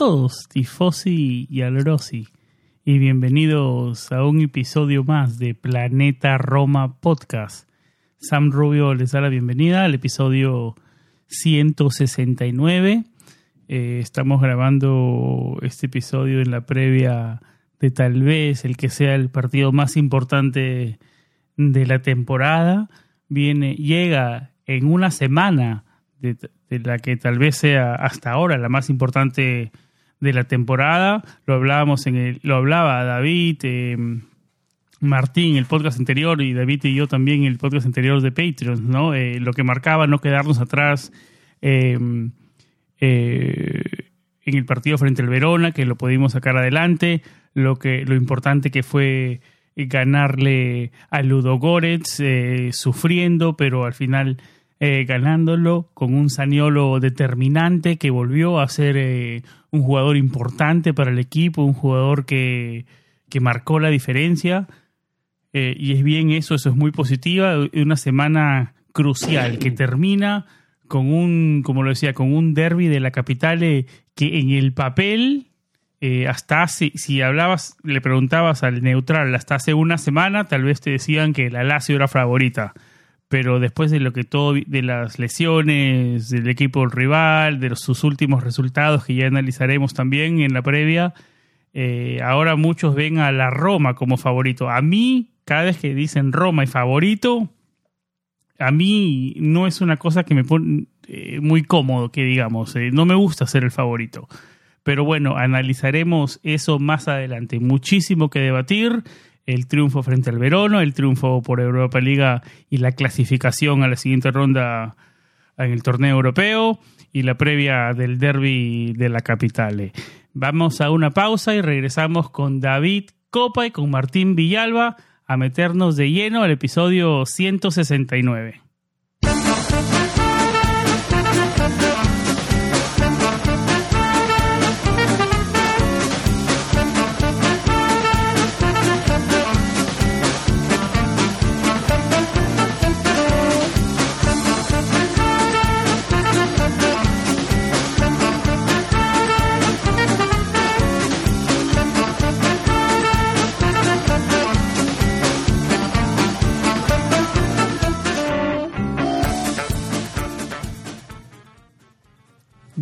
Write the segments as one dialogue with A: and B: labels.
A: Todos, Tifosi y Alrosi, y bienvenidos a un episodio más de Planeta Roma Podcast. Sam Rubio les da la bienvenida al episodio 169. Eh, estamos grabando este episodio en la previa de tal vez el que sea el partido más importante de la temporada. Viene, llega en una semana de, la que tal vez sea hasta ahora la más importante de la temporada. Lo hablábamos en el, lo hablaba David, eh, Martín, el podcast anterior, y David y yo también el podcast anterior de Patreon, ¿no? Eh, lo que marcaba no quedarnos atrás em, eh, en el partido frente al Verona, que lo pudimos sacar adelante, lo que, lo importante que fue ganarle a Ludo Goretz, sufriendo, pero al final eh, ganándolo con un Saniolo determinante que volvió a ser eh, un jugador importante para el equipo, un jugador que, que marcó la diferencia. Eh, y es bien eso, eso es muy positiva. Una semana crucial que termina con un, como lo decía, con un derby de la capital que en el papel, hasta hace, si hablabas, le preguntabas al neutral hasta hace una semana, tal vez te decían que la Lazio era favorita pero después de lo que todo, de las lesiones del equipo rival, de sus últimos resultados que ya analizaremos también en la previa, eh, ahora muchos ven a la Roma como favorito. A mí, cada vez que dicen Roma y favorito, a mí no es una cosa que me pone eh, muy cómodo, que digamos, eh, no me gusta ser el favorito. Pero bueno, analizaremos eso más adelante. Muchísimo que debatir el triunfo frente al Verona, el triunfo por Europa Liga y la clasificación a la siguiente ronda en el torneo europeo y la previa del derby de la capital. Vamos a una pausa y regresamos con David Copa y con Martín Villalba a meternos de lleno al episodio 169.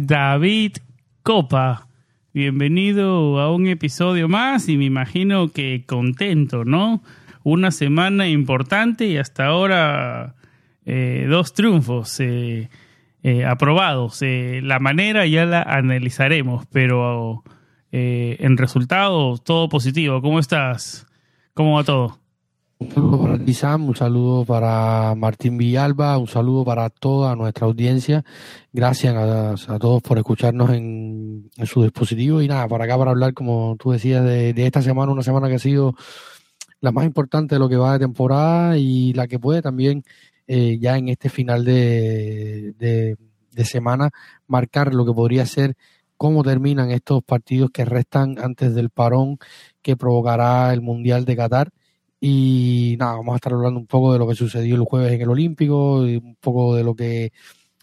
A: David Copa. Bienvenido a un episodio más y me imagino que contento, ¿no? Una semana importante y hasta ahora eh, dos triunfos eh, eh, aprobados. la manera ya la analizaremos, pero en resultados todo positivo. ¿Cómo estás? ¿Cómo va todo?
B: Un saludo para ti, un saludo para Martín Villalba, un saludo para toda nuestra audiencia. Gracias a, todos por escucharnos en, su dispositivo. Y nada, para acá para hablar, como tú decías, de, esta semana, una semana que ha sido la más importante de lo que va de temporada y la que puede también eh, ya en este final de, de semana marcar lo que podría ser cómo terminan estos partidos que restan antes del parón que provocará el Mundial de Qatar y nada, vamos a estar hablando un poco de lo que sucedió el jueves en el Olímpico y un poco de lo que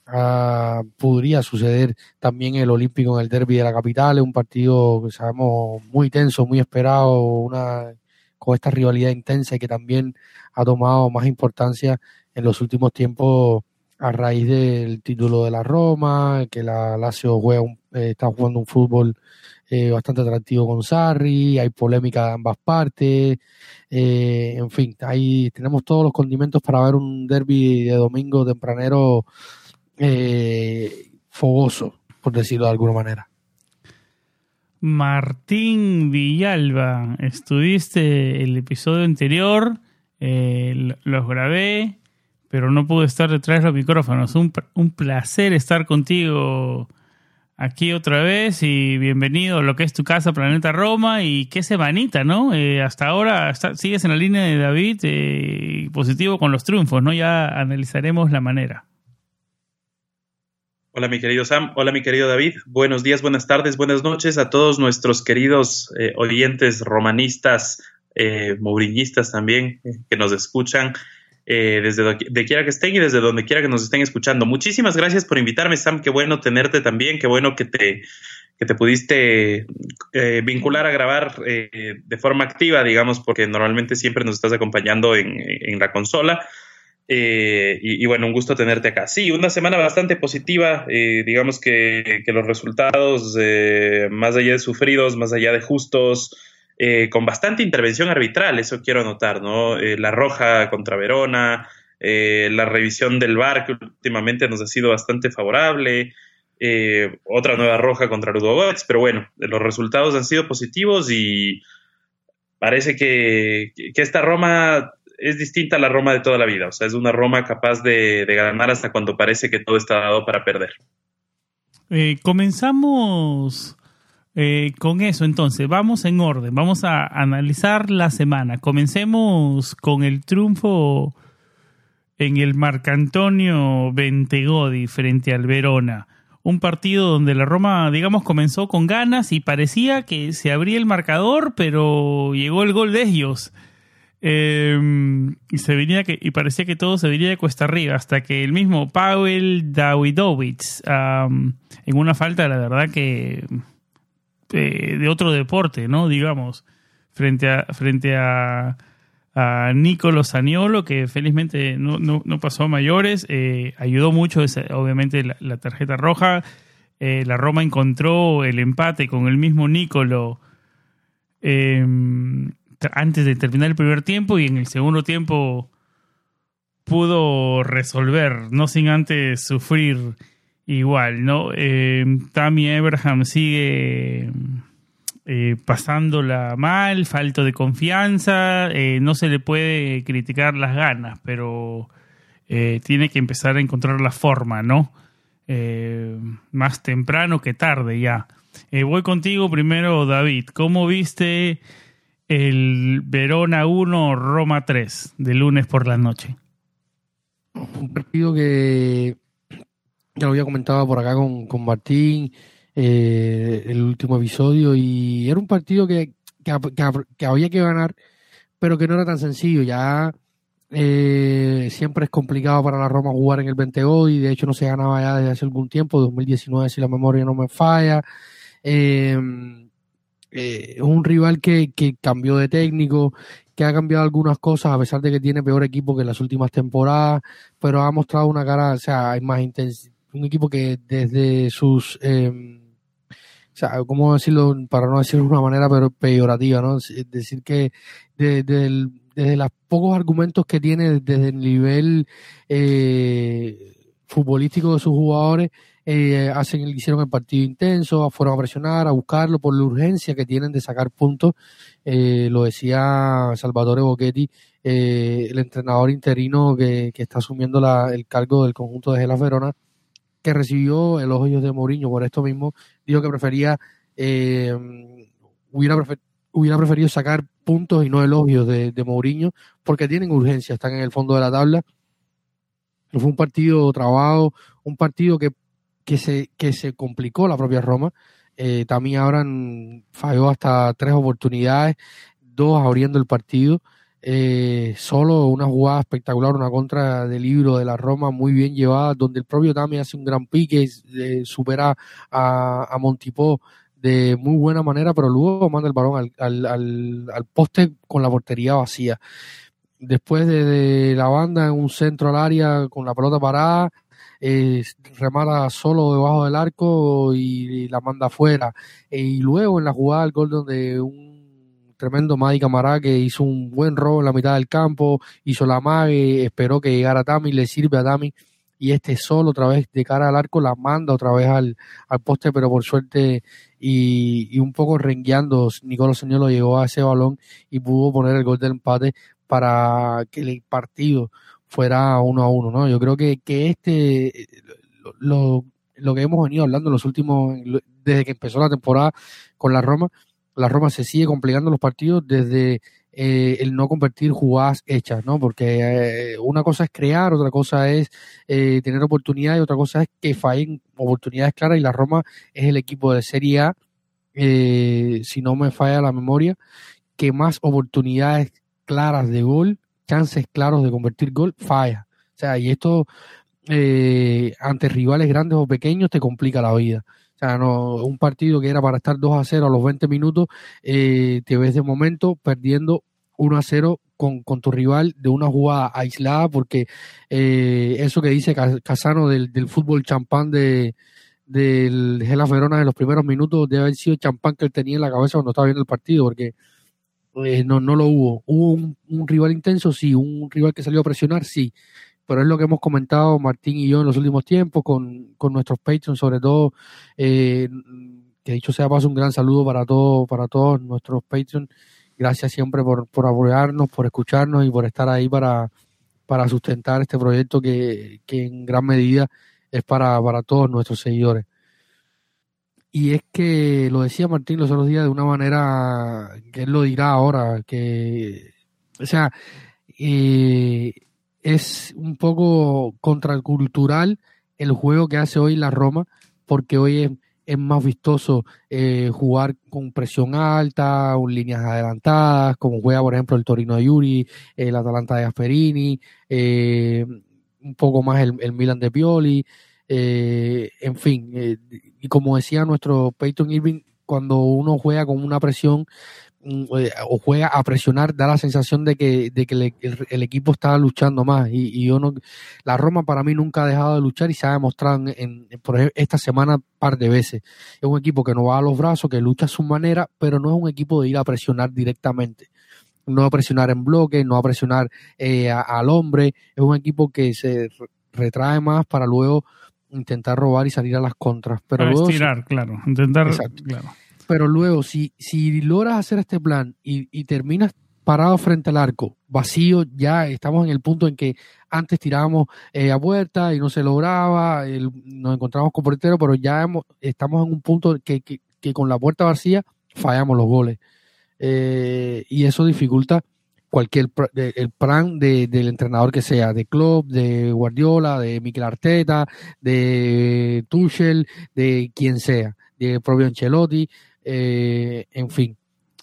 B: ah, podría suceder también en el Olímpico en el derby de la capital. Es un partido que sabemos muy tenso, muy esperado, una con esta rivalidad intensa y que también ha tomado más importancia en los últimos tiempos a raíz del título de la Roma, que la Lazio juega eh, está jugando un fútbol eh, bastante atractivo con Sarri, hay polémica de ambas partes, eh, en fin, ahí tenemos todos los condimentos para ver un derby de domingo tempranero eh, fogoso, por decirlo de alguna manera.
A: Martín Villalba, estuviste el episodio anterior, los grabé, pero no pude estar detrás de los micrófonos. Un, un placer estar contigo aquí otra vez y bienvenido a lo que es tu casa, Planeta Roma. Y qué semanita, ¿no? Eh, hasta ahora sigues en la línea de David, eh, positivo con los triunfos, ¿no? Ya analizaremos la manera.
C: Hola mi querido Sam, hola mi querido David, buenos días, buenas tardes, buenas noches a todos nuestros queridos eh, oyentes romanistas, eh, también, que nos escuchan. Eh, desde donde quiera que estén y desde donde quiera que nos estén escuchando. Muchísimas gracias por invitarme, Sam. Qué bueno tenerte también. Qué bueno que te, que te pudiste eh, vincular a grabar eh, de forma activa, digamos, porque normalmente siempre nos estás acompañando en, la consola. Y, bueno, un gusto tenerte acá. Sí, una semana bastante positiva. digamos que, que, los resultados, más allá de sufridos, más allá de justos, eh, con bastante intervención arbitral, eso quiero anotar, ¿no? Eh, la roja contra Verona, eh, la revisión del VAR, que últimamente nos ha sido bastante favorable, otra nueva roja contra Ludogorets, pero bueno, los resultados han sido positivos y parece que, esta Roma es distinta a la Roma de toda la vida, o sea, es una Roma capaz de, de ganar hasta cuando parece que todo está dado para perder.
A: comenzamos eh, con eso, entonces, vamos en orden, vamos a analizar la semana. Comencemos con el triunfo en el Marcantonio Bentegodi frente al Verona. Un partido donde la Roma, digamos, comenzó con ganas y parecía que se abría el marcador, pero llegó el gol de ellos. Em, y se venía que, y parecía que todo se venía de cuesta arriba, hasta que el mismo Pavel Dawidowicz, en una falta, la verdad que eh, de otro deporte, ¿no? Digamos, frente a, frente a, a Nicolo Saniolo, que felizmente no, no, pasó a mayores, eh, ayudó mucho, obviamente, la, tarjeta roja. Eh, la Roma encontró el empate con el mismo Nicolo em, antes de terminar el primer tiempo y en el segundo tiempo pudo resolver, no sin antes sufrir igual, ¿no? Eh, Tammy Abraham sigue eh, pasándola mal, falto de confianza, eh, no se le puede criticar las ganas, pero tiene que empezar a encontrar la forma, ¿no? más temprano que tarde ya. voy contigo primero, David. ¿Cómo viste el Verona 1, Roma 3 de lunes por la noche?
B: Un que ya lo había comentado por acá con, con Martín, eh, el último episodio, y era un partido que, que, había que ganar, pero que no era tan sencillo. Ya eh, siempre es complicado para la Roma jugar en el 20 y de hecho no se ganaba ya desde hace algún tiempo, 2019 si la memoria no me falla. Eh, es un rival que, que cambió de técnico, que ha cambiado algunas cosas a pesar de que tiene peor equipo que en las últimas temporadas, pero ha mostrado una cara, o sea, hay más intensidad un equipo que desde sus, eh, o ¿cómo decirlo? Para no decirlo de una manera pero peyorativa, ¿no? Es decir, que desde, los pocos argumentos que tiene desde el nivel eh, futbolístico de sus jugadores, eh, hacen, hicieron el partido intenso, fueron a presionar, a buscarlo por la urgencia que tienen de sacar puntos. Eh, lo decía Salvatore Bocchetti, eh, el entrenador interino que, que está asumiendo la, el cargo del conjunto de Gela Verona que recibió elogios de Mourinho por esto mismo, dijo que prefería, eh, hubiera, preferido sacar puntos y no elogios de, Mourinho, porque tienen urgencia, están en el fondo de la tabla. Fue un partido trabado, un partido que, que, se, que se complicó la propia Roma. Eh, también ahora falló hasta tres oportunidades, dos abriendo el partido. Eh, solo una jugada espectacular, una contra del libro de la Roma muy bien llevada, donde el propio Tami hace un gran pique, eh, supera a, a Montipó de muy buena manera, pero luego manda el balón al, al, al, poste con la portería vacía. Después de, la banda en un centro al área con la pelota parada, eh, solo debajo del arco y, la manda afuera. E, y luego en la jugada del gol donde un tremendo Madi Camará que hizo un buen robo en la mitad del campo, hizo la mague, esperó que llegara Tami, le sirve a Tami y este solo otra vez de cara al arco la manda otra vez al, al poste, pero por suerte y, un poco rengueando, Nicolás Señor llegó a ese balón y pudo poner el gol del empate para que el partido fuera uno a uno, ¿no? Yo creo que, que este, lo, lo que hemos venido hablando en los últimos, desde que empezó la temporada con la Roma, la Roma se sigue complicando los partidos desde eh, el no convertir jugadas hechas, ¿no? Porque eh, una cosa es crear, otra cosa es eh, tener oportunidades, otra cosa es que fallen oportunidades claras y la Roma es el equipo de Serie A, si no me falla la memoria, que más oportunidades claras de gol, chances claros de convertir gol, falla. O sea, y esto ante rivales grandes o pequeños te complica la vida. O sea, no, un partido que era para estar 2 a 0 a los 20 minutos, eh, te ves de momento perdiendo 1 a 0 con, con, tu rival de una jugada aislada, porque eh, eso que dice Casano del, del fútbol champán de del Gela Verona en los primeros minutos debe haber sido champán que él tenía en la cabeza cuando estaba viendo el partido, porque eh, no, no lo hubo. ¿Hubo un, un, rival intenso? Sí. ¿Un rival que salió a presionar? Sí pero es lo que hemos comentado Martín y yo en los últimos tiempos con, con nuestros patrons, sobre todo, eh, que dicho sea paso, un gran saludo para, todo, para todos nuestros patrons. Gracias siempre por, por apoyarnos, por escucharnos y por estar ahí para, para sustentar este proyecto que, que en gran medida es para, para todos nuestros seguidores. Y es que lo decía Martín los otros días de una manera que él lo dirá ahora, que, o sea, eh, es un poco contracultural el juego que hace hoy la Roma, porque hoy es, más vistoso eh, jugar con presión alta, con líneas adelantadas, como juega, por ejemplo, el Torino de Yuri, el Atalanta de Asperini, eh, un poco más el, Milan de Pioli, eh, en fin, y como decía nuestro Peyton Irving, cuando uno juega con una presión eh, o juega a presionar, da la sensación de que, de que el, equipo está luchando más. Y, yo no, la Roma para mí nunca ha dejado de luchar y se ha demostrado en, por ejemplo, esta semana un par de veces. Es un equipo que no va a los brazos, que lucha a su manera, pero no es un equipo de ir a presionar directamente. No a presionar en bloque, no a presionar eh, al hombre. Es un equipo que se retrae más para luego intentar robar y salir a las contras. Pero
A: para estirar, claro. Intentar, claro
B: pero luego, si, si logras hacer este plan y, y terminas parado frente al arco, vacío, ya estamos en el punto en que antes tirábamos eh, a puerta y no se lograba, nos encontramos con portero, pero ya estamos en un punto que, que, que, con la puerta vacía fallamos los goles. Eh, y eso dificulta cualquier el plan de, del entrenador que sea, de Klopp, de Guardiola, de Mikel Arteta, de Tuchel, de quien sea, de propio Ancelotti, eh, en fin.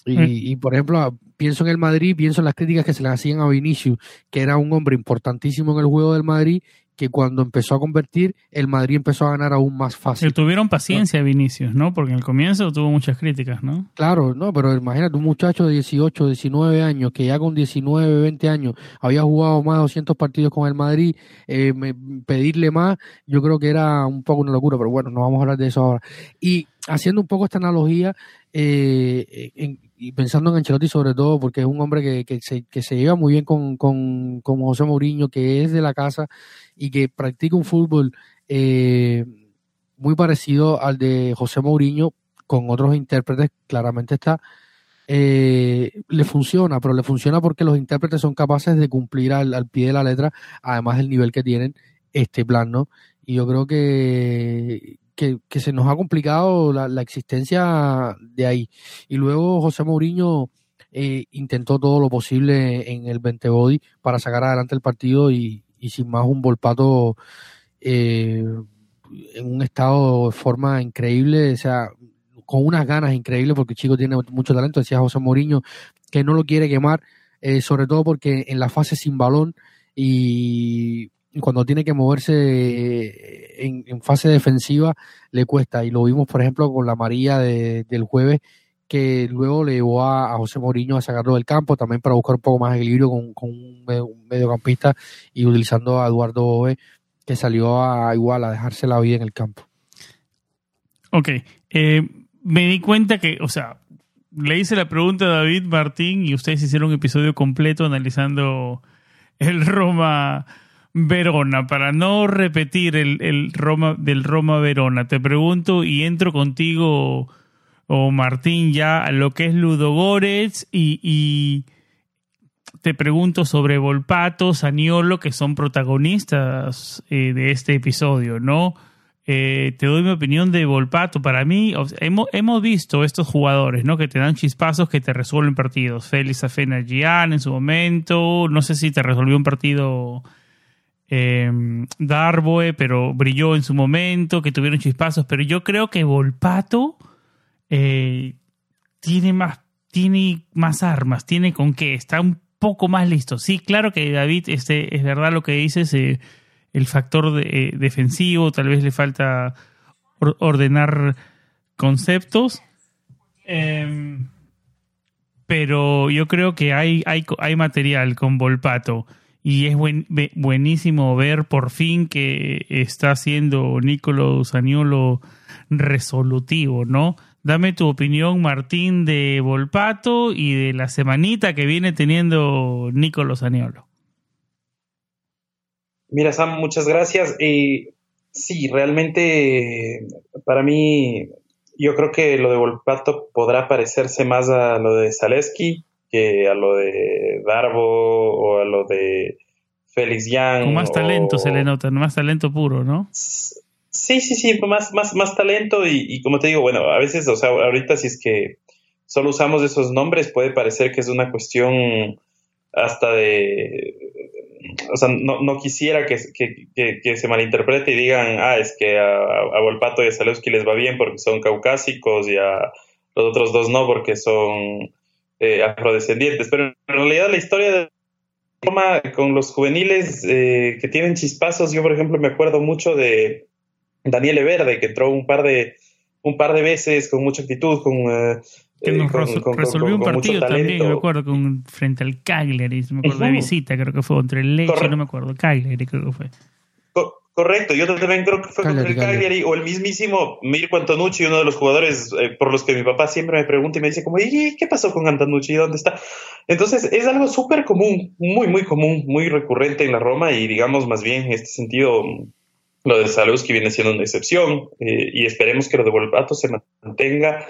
B: Mm. Y, por ejemplo, pienso en el Madrid, pienso en las críticas que se le hacían a Vinicius, que era un hombre importantísimo en el juego del Madrid, que cuando empezó a convertir, el Madrid empezó a ganar aún más fácil.
A: Que tuvieron paciencia Vinicius, ¿no? Porque en el comienzo tuvo muchas críticas, ¿no?
B: Claro, no, pero imagínate un muchacho de 18, 19 años, que ya con 19, 20 años había jugado más de 200 partidos con el Madrid, eh, pedirle más, yo creo que era un poco una locura, pero bueno, no vamos a hablar de eso ahora. Y haciendo un poco esta analogía eh, y pensando en Ancelotti sobre todo, porque es un hombre que, que, se, que se lleva muy bien con, con, con, José Mourinho, que es de la casa y que practica un fútbol eh, muy parecido al de José Mourinho con otros intérpretes, claramente está. Eh, le funciona, pero le funciona porque los intérpretes son capaces de cumplir al, al pie de la letra, además del nivel que tienen este plan, ¿no? Y yo creo que, que, se nos ha complicado la, existencia de ahí. Y luego José Mourinho eh, intentó todo lo posible en el 20 body para sacar adelante el partido y, sin más un volpato eh, en un estado de forma increíble, o sea, con unas ganas increíbles porque el chico tiene mucho talento, decía José Mourinho, que no lo quiere quemar, eh, sobre todo porque en la fase sin balón y cuando tiene que moverse eh, en, fase defensiva le cuesta. Y lo vimos, por ejemplo, con la María del jueves, que luego le llevó a, José Mourinho a sacarlo del campo, también para buscar un poco más de equilibrio con, un, mediocampista y utilizando a Eduardo Bove que salió a igual a dejarse la vida en el campo.
A: Ok, eh, me di cuenta que, o sea, le hice la pregunta a David Martín y ustedes hicieron un episodio completo analizando el Roma Verona. Para no repetir el, Roma del Roma Verona, te pregunto y entro contigo o Martín ya a lo que es Ludogorets y, y te pregunto sobre Volpato, Saniolo, que son protagonistas eh, de este episodio, ¿no? Eh, te doy mi opinión de Volpato. Para mí, hemos, hemos, visto estos jugadores, ¿no? Que te dan chispazos que te resuelven partidos. Félix Afena Gian en su momento. No sé si te resolvió un partido eh, Darboe, pero brilló en su momento, que tuvieron chispazos. Pero yo creo que Volpato eh, tiene más, tiene más armas, tiene con qué, está un poco más listo. Sí, claro que David, este, es verdad lo que dices. Eh, el factor eh, defensivo, tal vez le falta ordenar conceptos. Em, pero yo creo que hay, hay, hay material con Volpato y es buenísimo ver por fin que está haciendo Nicolo Saniolo resolutivo, ¿no? Dame tu opinión, Martín, de Volpato y de la semanita que viene teniendo Nicolo Saniolo.
C: Mira, Sam, muchas gracias. Sí, realmente para mí, yo creo que lo de Volpato podrá parecerse más a lo de Zaleski que a lo de Darbo o a lo de Félix Young.
A: Con más talento se le nota, más talento puro, ¿no?
C: Sí, sí, sí, más, más, más talento y, y, como te digo, bueno, a veces, o sea, ahorita si es que solo usamos esos nombres puede parecer que es una cuestión hasta de o sea, no, no quisiera que, que, que, se malinterprete y digan, ah, es que a, a Volpato y a Zalewski les va bien porque son caucásicos y a los otros dos no porque son eh, afrodescendientes. Pero en realidad la historia de Roma con los juveniles eh, que tienen chispazos, yo por ejemplo me acuerdo mucho de Daniele Verde, que entró un par de un par de veces con mucha actitud, con eh,
A: que nos resolvió un partido también, me acuerdo, con, frente al Cagliari, me acuerdo de visita, creo que fue contra el Leche, no me acuerdo, Cagliari creo que fue.
C: Correcto, yo también creo que fue contra el Cagliari, o el mismísimo Mirko Antonucci, uno de los jugadores eh, por los que mi papá siempre me pregunta y me dice como, ¿y qué pasó con Antonucci? ¿Dónde está? Entonces es algo súper común, muy, muy común, muy recurrente en la Roma y digamos más bien en este sentido lo de que viene siendo una excepción eh, y esperemos que lo de Volpato se mantenga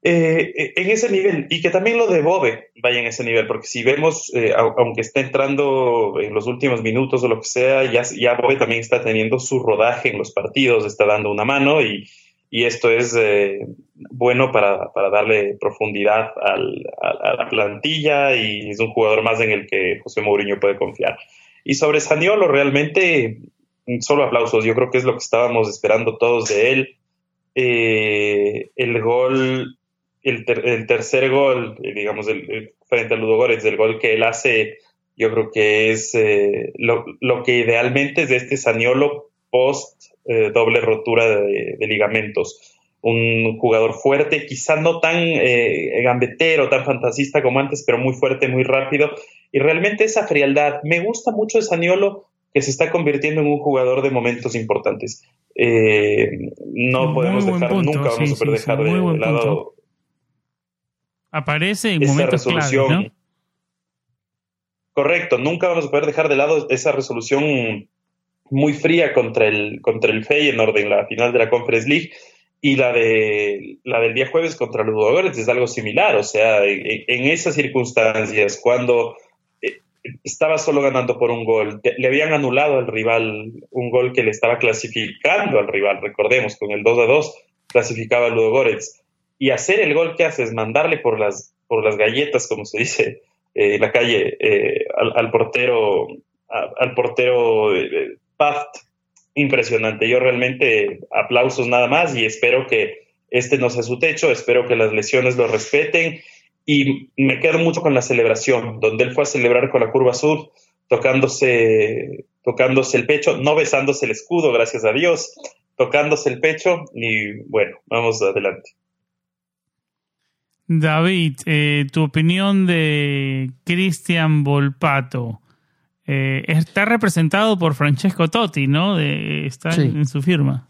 C: eh, en ese nivel y que también lo de Bobe vaya en ese nivel, porque si vemos, eh, aunque esté entrando en los últimos minutos o lo que sea, ya, Bobe también está teniendo su rodaje en los partidos, está dando una mano y, y esto es eh, bueno para, para, darle profundidad al, a, la plantilla y es un jugador más en el que José Mourinho puede confiar. Y sobre Saniolo, realmente solo aplausos, yo creo que es lo que estábamos esperando todos de él. el gol el, tercer gol, eh, digamos, el, frente a Ludogorets, el gol que él hace, yo creo que es eh, lo, que idealmente es de este Saniolo post eh, doble rotura de, ligamentos. Un jugador fuerte, quizá no tan gambetero, tan fantasista como antes, pero muy fuerte, muy rápido. Y realmente esa frialdad, me gusta mucho de Saniolo que se está convirtiendo en un jugador de momentos importantes. no podemos dejar, nunca vamos a poder dejar de lado
A: Aparece en momentos resolución.
C: Correcto, nunca vamos a poder dejar de lado esa resolución muy fría contra el, contra el Feyenoord en la final de la Conference League y la de la del día jueves contra los jugadores es algo similar, o sea, en, esas circunstancias cuando eh, estaba solo ganando por un gol, le habían anulado al rival un gol que le estaba clasificando al rival, recordemos, con el 2 a 2 clasificaba a Ludogorets y hacer el gol que haces, mandarle por las, por las galletas, como se dice eh, en la calle, eh, al, portero, al portero eh, Paft, impresionante. Yo realmente aplausos nada más y espero que este no sea su techo, espero que las lesiones lo respeten y me quedo mucho con la celebración, donde él fue a celebrar con la curva azul, tocándose, tocándose el pecho, no besándose el escudo, gracias a Dios, tocándose el pecho y bueno, vamos adelante.
A: David, eh, tu opinión de Cristian Volpato. eh, está representado por Francesco Totti, ¿no? De, está en, su firma.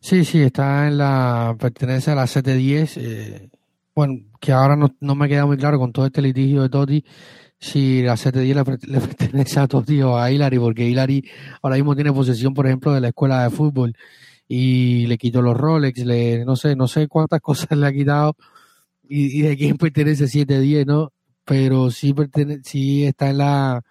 B: Sí, sí, está en la, pertenece a la 710. Eh, bueno, que ahora no, no, me queda muy claro con todo este litigio de Totti si la 710 le, pertenece a Totti o a Hilary, porque Hilary ahora mismo tiene posesión, por ejemplo, de la escuela de fútbol y le quitó los Rolex, le, no sé, no sé cuántas cosas le ha quitado y, de quién pertenece 710, ¿no? Pero sí, pertenece, sí está en la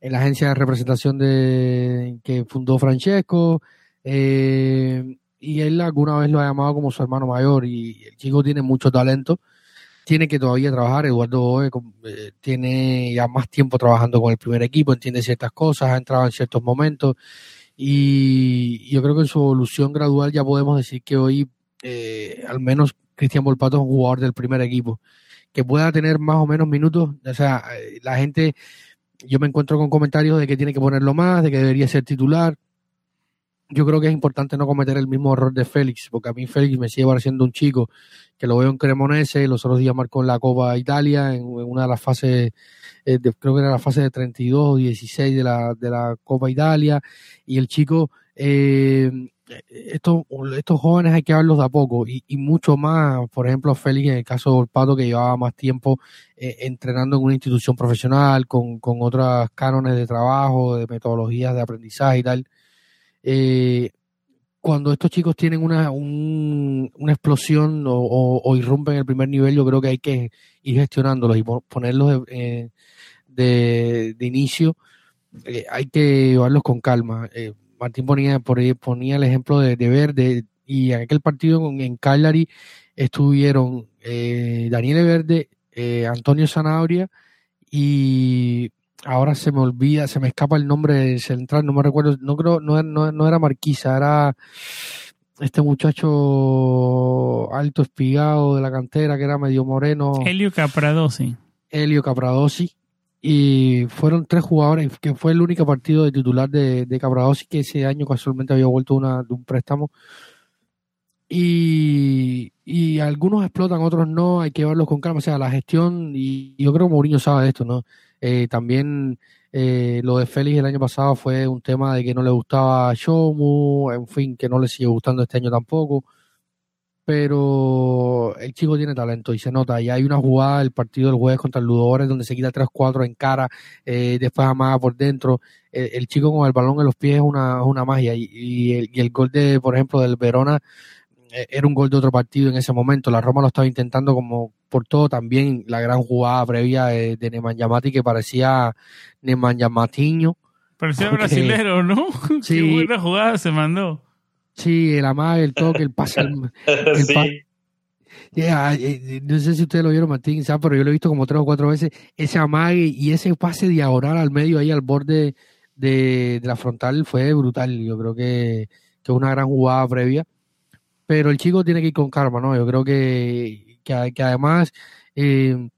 B: en la agencia de representación de que fundó Francesco, eh, y él alguna vez lo ha llamado como su hermano mayor, y el chico tiene mucho talento, tiene que todavía trabajar, Eduardo eh, tiene ya más tiempo trabajando con el primer equipo, entiende ciertas cosas, ha entrado en ciertos momentos, y yo creo que en su evolución gradual ya podemos decir que hoy, eh, al menos Cristian Volpato es un jugador del primer equipo, que pueda tener más o menos minutos, o sea, la gente yo me encuentro con comentarios de que tiene que ponerlo más, de que debería ser titular. Yo creo que es importante no cometer el mismo error de Félix, porque a mí Félix me sigue pareciendo un chico que lo veo en Cremonese, los otros días marcó en la Copa Italia, en, una de las fases, eh, creo que era la fase de 32 o 16 de la, de la Copa Italia, y el chico eh, estos, estos jóvenes hay que verlos de a poco y, mucho más, por ejemplo, Félix en el caso de Volpato que llevaba más tiempo eh, entrenando en una institución profesional con, con otras cánones de trabajo, de metodologías de aprendizaje y tal. Eh, cuando estos chicos tienen una, una explosión o, irrumpen el primer nivel, yo creo que hay que ir gestionándolos y ponerlos de, de, inicio. Eh, hay que llevarlos con calma. Martín ponía, ponía el ejemplo de, de Verde y en aquel partido en Cagliari estuvieron eh, Daniel Verde, eh, Antonio Zanabria y ahora se me olvida, se me escapa el nombre del central, no me recuerdo, no creo, no, no, era Marquisa, era este muchacho alto espigado de la cantera que era medio moreno.
A: Helio Capradosi.
B: Helio Capradosi, y fueron tres jugadores, que fue el único partido de titular de, de que ese año casualmente había vuelto una, de un préstamo. Y, y algunos explotan, otros no, hay que verlos con calma. O sea, la gestión, y yo creo que Mourinho sabe de esto, ¿no? Eh, también eh, lo de Félix el año pasado fue un tema de que no le gustaba Shomu, en fin, que no le sigue gustando este año tampoco pero el chico tiene talento y se nota. Y hay una jugada del partido del jueves contra el Ludogorets donde se quita 3-4 en cara, eh, después amaga por dentro. El, chico con el balón en los pies es una, una magia. Y, el, y, el, gol de, por ejemplo, del Verona eh, era un gol de otro partido en ese momento. La Roma lo estaba intentando como por todo. También la gran jugada previa de, de Nemanja que parecía Nemanja Matiño.
A: Parecía brasilero, ¿no? Sí. Qué buena jugada se mandó.
B: Sí, el amague, el toque, el pase. El, sí. Eh, no sé si ustedes lo vieron, Martín, pero yo lo he visto como tres o cuatro veces. Ese amague y ese pase diagonal al medio, ahí al borde de, la frontal, fue brutal. Yo creo que, que, es una gran jugada previa. Pero el chico tiene que ir con karma, ¿no? Yo creo que, que, que además eh,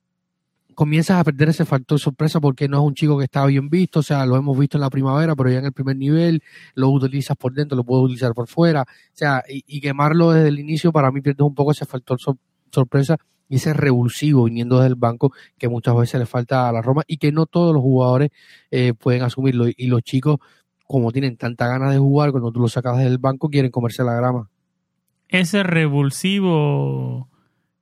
B: comienzas a perder ese factor sorpresa porque no es un chico que está bien visto, o sea, lo hemos visto en la primavera, pero ya en el primer nivel lo utilizas por dentro, lo puedes utilizar por fuera, o sea, y, quemarlo desde el inicio para mí pierde un poco ese factor sorpresa y ese revulsivo viniendo desde el banco que muchas veces le falta a la Roma y que no todos los jugadores eh, pueden asumirlo y los chicos como tienen tanta ganas de jugar cuando tú los sacas del banco quieren comerse la grama.
A: Ese revulsivo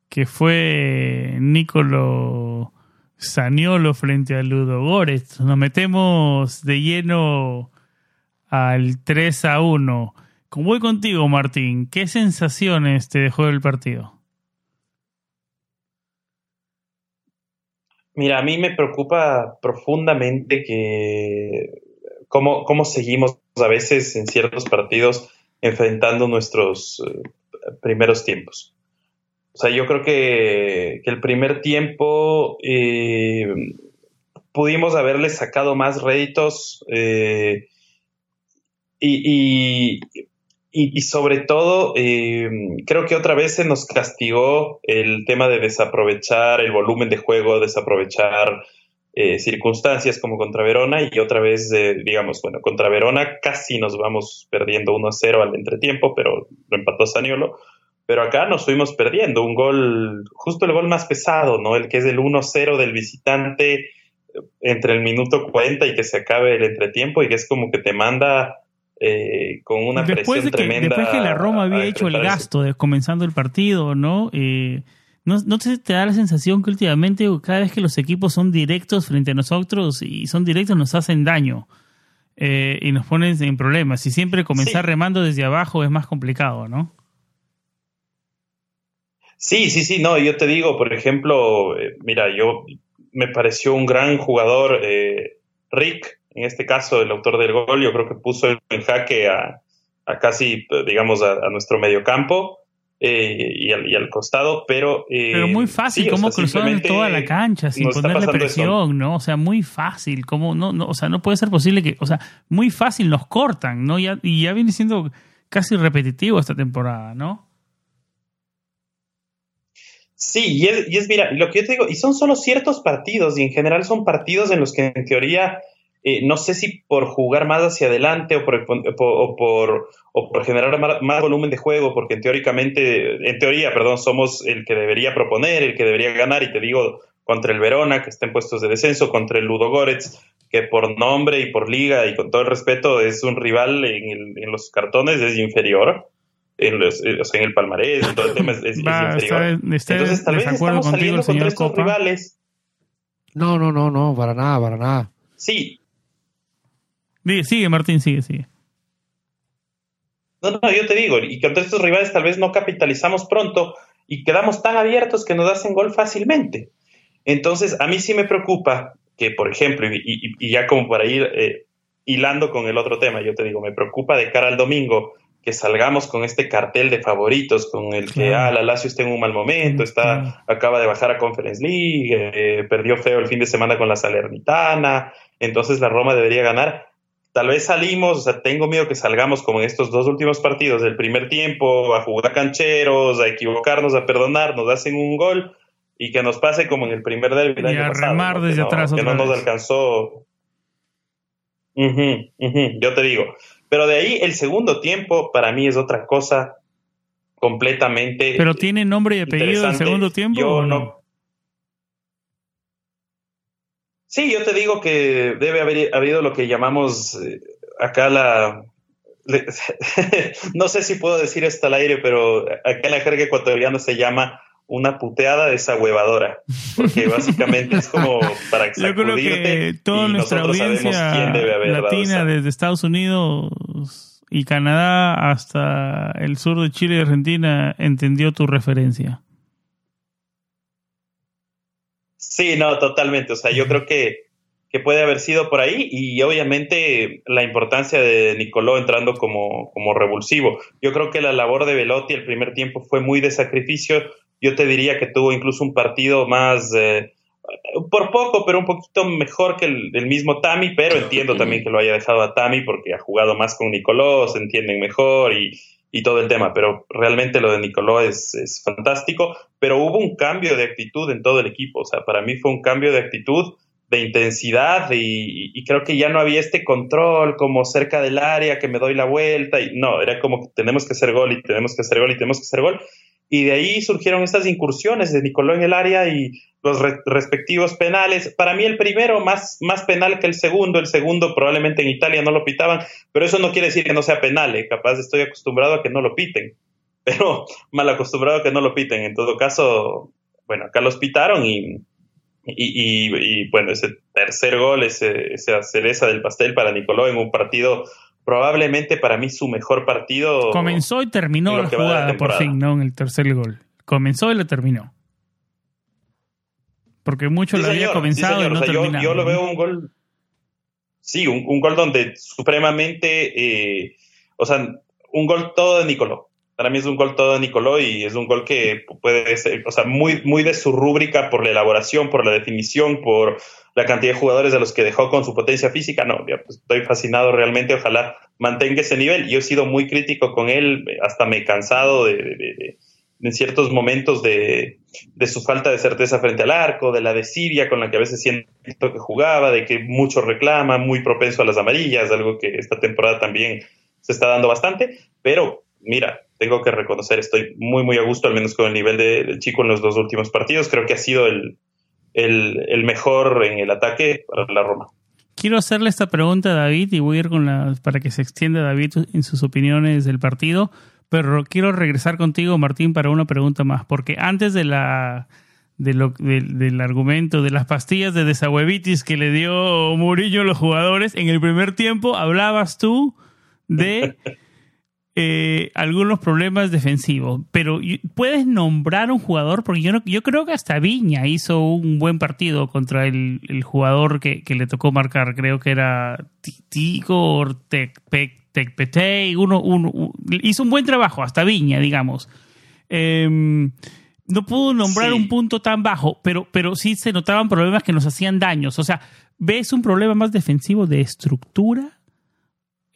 A: que fue Nicolo Saniolo frente a Ludogorets. Nos metemos de lleno al 3 a 1. Como voy contigo, Martín, ¿qué sensaciones te dejó el partido?
C: Mira, a mí me preocupa profundamente que cómo, cómo seguimos a veces en ciertos partidos enfrentando nuestros eh, primeros tiempos. O sea, yo creo que, el primer tiempo eh, pudimos haberle sacado más réditos eh, y, sobre todo eh, creo que otra vez se nos castigó el tema de desaprovechar el volumen de juego, desaprovechar circunstancias como contra Verona y otra vez, digamos, bueno, contra Verona casi nos vamos perdiendo 1-0 al entretiempo, pero lo empató Saniolo pero acá nos fuimos perdiendo. Un gol, justo el gol más pesado, ¿no? El que es el 1-0 del visitante. entre el minuto 40 y que se acabe el entretiempo y que es como que te manda eh, con una
A: después
C: presión
A: de que,
C: tremenda.
A: Después que la Roma había hecho el gasto de comenzando el partido, ¿no? Eh, ¿no, ¿No te, te da la sensación que últimamente cada vez que los equipos son directos frente a nosotros y son directos nos hacen daño eh, y nos ponen en problemas? Y siempre comenzar
C: Sí.
A: remando desde abajo es más complicado, ¿no?
C: Sí, sí, sí, no, yo te digo, por ejemplo, eh, mira, yo me pareció un gran jugador, eh, Rick, en este caso el autor del gol, yo creo que puso en jaque a, a casi, digamos, a, a nuestro mediocampo eh, y, al, y al costado, pero... eh,
A: Pero muy fácil,
C: sí, simplemente
A: toda la cancha sin ponerle
C: eso.
A: presión, ¿no? O sea, muy fácil, como no, no, o sea, no puede ser posible que, o sea, muy fácil nos cortan, ¿no? Ya, y ya viene siendo casi repetitivo esta temporada, ¿no?
C: Sí, y es, y es, mira, lo que yo te digo, y son solo ciertos partidos, y en general son partidos en los que en teoría, eh, no sé si por jugar más hacia adelante o por, o por, o por generar más, más, volumen de juego, porque teóricamente, en teoría, perdón, somos el que debería proponer, el que debería ganar, y te digo, contra el Verona, que está en puestos de descenso, contra el Ludo Goretz, que por nombre y por liga y con todo el respeto es un rival en, el, en los cartones, es inferior en, los, o sea, en el palmarés, en todo el tema es, es,
A: Va,
C: es inferior.
A: Está, está
C: Entonces, tal vez estamos saliendo contra estos
A: Copa.
C: rivales.
B: No, no, no, no, para nada, para nada.
C: Sí.
A: Sigue, sigue Martín, sigue, sigue.
C: No, no, yo te digo, y contra estos rivales tal vez no capitalizamos pronto y quedamos tan abiertos que nos hacen gol fácilmente. Entonces, a mí sí me preocupa que, por ejemplo, y, y, y ya como para ir eh, hilando con el otro tema, yo te digo, me preocupa de cara al domingo que salgamos con este cartel de favoritos, con el que ah, la Lazio está en un mal momento, está, acaba de bajar a Conference League, eh, perdió feo el fin de semana con la Salernitana, entonces la Roma debería ganar. Tal vez salimos, o sea, tengo miedo que salgamos como en estos dos últimos partidos del primer tiempo, a jugar cancheros, a equivocarnos, a perdonar, nos hacen un gol y que nos pase como en el primer derby del
A: Y
C: año
A: a
C: pasado,
A: remar
C: ¿no?
A: desde
C: que no,
A: atrás
C: que
A: otra
C: no nos
A: vez.
C: alcanzó. Yo te digo. Pero de ahí el segundo tiempo para mí es otra cosa completamente.
A: ¿Pero tiene nombre y apellido el segundo tiempo
C: Yo
A: o
C: no-
A: no?
C: Sí, yo te digo que debe haber habido lo que llamamos eh, acá la. no sé si puedo decir esto al aire, pero acá en la jerga ecuatoriana se llama una puteada desahuevadora. Porque básicamente es como para
A: Yo creo
C: sacudirte
A: que toda nuestra audiencia latina, desde Estados Unidos y Canadá hasta el sur de Chile y Argentina, entendió tu referencia.
C: Sí, no, totalmente. O sea, yo creo que, que puede haber sido por ahí y obviamente la importancia de Nicoló entrando como, como revulsivo. Yo creo que la labor de Velotti el primer tiempo fue muy de sacrificio. Yo te diría que tuvo incluso un partido más, eh, por poco, pero un poquito mejor que el, el mismo Tami, pero entiendo también que lo haya dejado a Tami porque ha jugado más con Nicoló, se entienden mejor y, y todo el tema, pero realmente lo de Nicoló es, es fantástico, pero hubo un cambio de actitud en todo el equipo, o sea, para mí fue un cambio de actitud, de intensidad y, y creo que ya no había este control como cerca del área que me doy la vuelta y no, era como que tenemos que hacer gol y tenemos que hacer gol y tenemos que hacer gol y de ahí surgieron estas incursiones de Nicoló en el área y los re- respectivos penales. Para mí el primero más, más penal que el segundo, el segundo probablemente en Italia no lo pitaban, pero eso no quiere decir que no sea penal, ¿eh? capaz estoy acostumbrado a que no lo piten, pero mal acostumbrado a que no lo piten. En todo caso, bueno, acá los pitaron y- y, bueno, ese tercer gol, ese, esa cereza del pastel para Nicoló en un partido, probablemente para mí su mejor partido.
A: Comenzó y terminó la jugada, por fin, ¿no? En el tercer gol. Comenzó y la terminó. Porque mucho
C: Sí,
A: lo había comenzado
C: sí,
A: y no
C: O sea, yo,
A: terminado.
C: yo lo veo un gol. Sí, un, un gol donde supremamente. eh, o sea, un gol todo de Nicoló. Para mí es un gol todo de Nicoló y es un gol que puede ser, o sea, muy, muy de su rúbrica por la elaboración, por la definición, por la cantidad de jugadores a los que dejó con su potencia física. No, pues, estoy fascinado realmente. Ojalá mantenga ese nivel. Yo he sido muy crítico con él, hasta me he cansado de, de- de- de- en ciertos momentos de, de su falta de certeza frente al arco, de la desidia con la que a veces siento que jugaba, de que mucho reclama, muy propenso a las amarillas, algo que esta temporada también se está dando bastante, pero mira, tengo que reconocer, estoy muy, muy a gusto, al menos con el nivel de- del chico en los dos últimos partidos, creo que ha sido el, el, mejor en el ataque para la Roma.
A: Quiero hacerle esta pregunta a David y voy a ir con la, para que se extienda David en sus opiniones del partido, pero quiero regresar contigo, Martín, para una pregunta más, porque antes de la de lo, del argumento de las pastillas de desahuevitis que le dio Murillo a los jugadores, en el primer tiempo hablabas tú de eh, algunos problemas defensivos, pero puedes nombrar un jugador, porque yo, yo creo que hasta Viña hizo un buen partido contra el, jugador que, le tocó marcar, creo que era Tigor Tecpetey, uno, uno, hizo un buen trabajo, hasta Viña, digamos. Em, no pudo nombrar un punto tan bajo, pero, pero sí se notaban problemas que nos hacían daños. O sea, ¿ves un problema más defensivo de estructura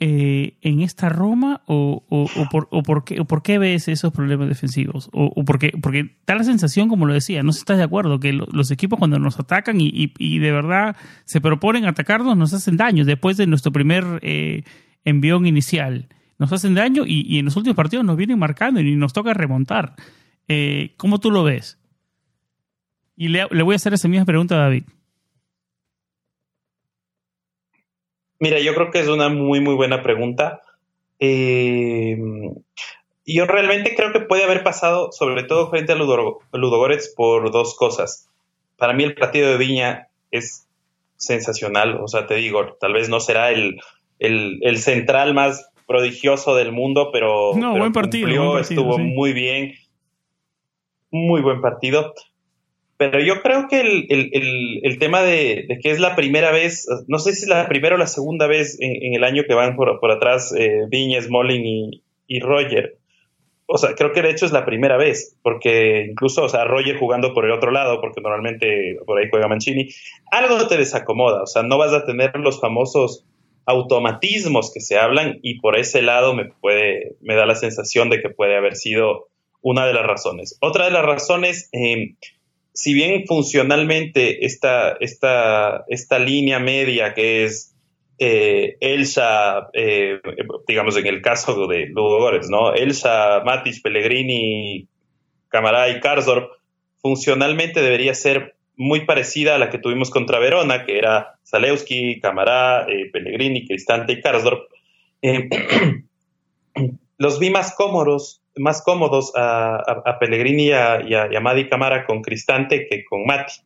A: eh, en esta Roma o, o, por, o, por qué, por qué ves esos problemas defensivos? O, porque, porque da la sensación, como lo decía, no sé si estás de acuerdo, que los equipos cuando nos atacan y, y, de verdad se proponen atacarnos, nos hacen daño después de nuestro primer eh, envión inicial. Nos hacen daño y, y, en los últimos partidos nos vienen marcando y nos toca remontar. Eh, ¿Cómo tú lo ves? Y le, le voy a hacer esa misma pregunta a David.
C: Mira, yo creo que es una muy, muy buena pregunta. Eh, yo realmente creo que puede haber pasado, sobre todo frente a Ludo, Ludogorets, por dos cosas. Para mí el partido de Viña es sensacional, o sea, te digo, tal vez no será el, el, central más prodigioso del mundo, pero,
A: no, buen partido,
C: estuvo muy bien, muy buen partido. Pero yo creo que el, tema de, que es la primera vez, no sé si es la primera o la segunda vez en, el año que van por, atrás eh, y, y, Roger. O sea, creo que de hecho es la primera vez, porque incluso, o sea, Roger jugando por el otro lado, porque normalmente por ahí juega Mancini, algo te desacomoda, o sea, no vas a tener los famosos automatismos que se hablan y por ese lado me puede, me da la sensación de que puede haber sido una de las razones. Otra de las razones, eh, si bien funcionalmente esta, esta, esta línea media que es eh, Elsa, eh, digamos en el caso de Ludo ¿no? Elsa, Matic, Pellegrini, Camará y Karsdorp, funcionalmente debería ser muy parecida a la que tuvimos contra Verona, que era Zalewski, Camará, eh, Pellegrini, Cristante y Karsdorp. los vi más cómodos, más cómodos a, Pellegrini y a, y, Madi Camara con Cristante que con Matic.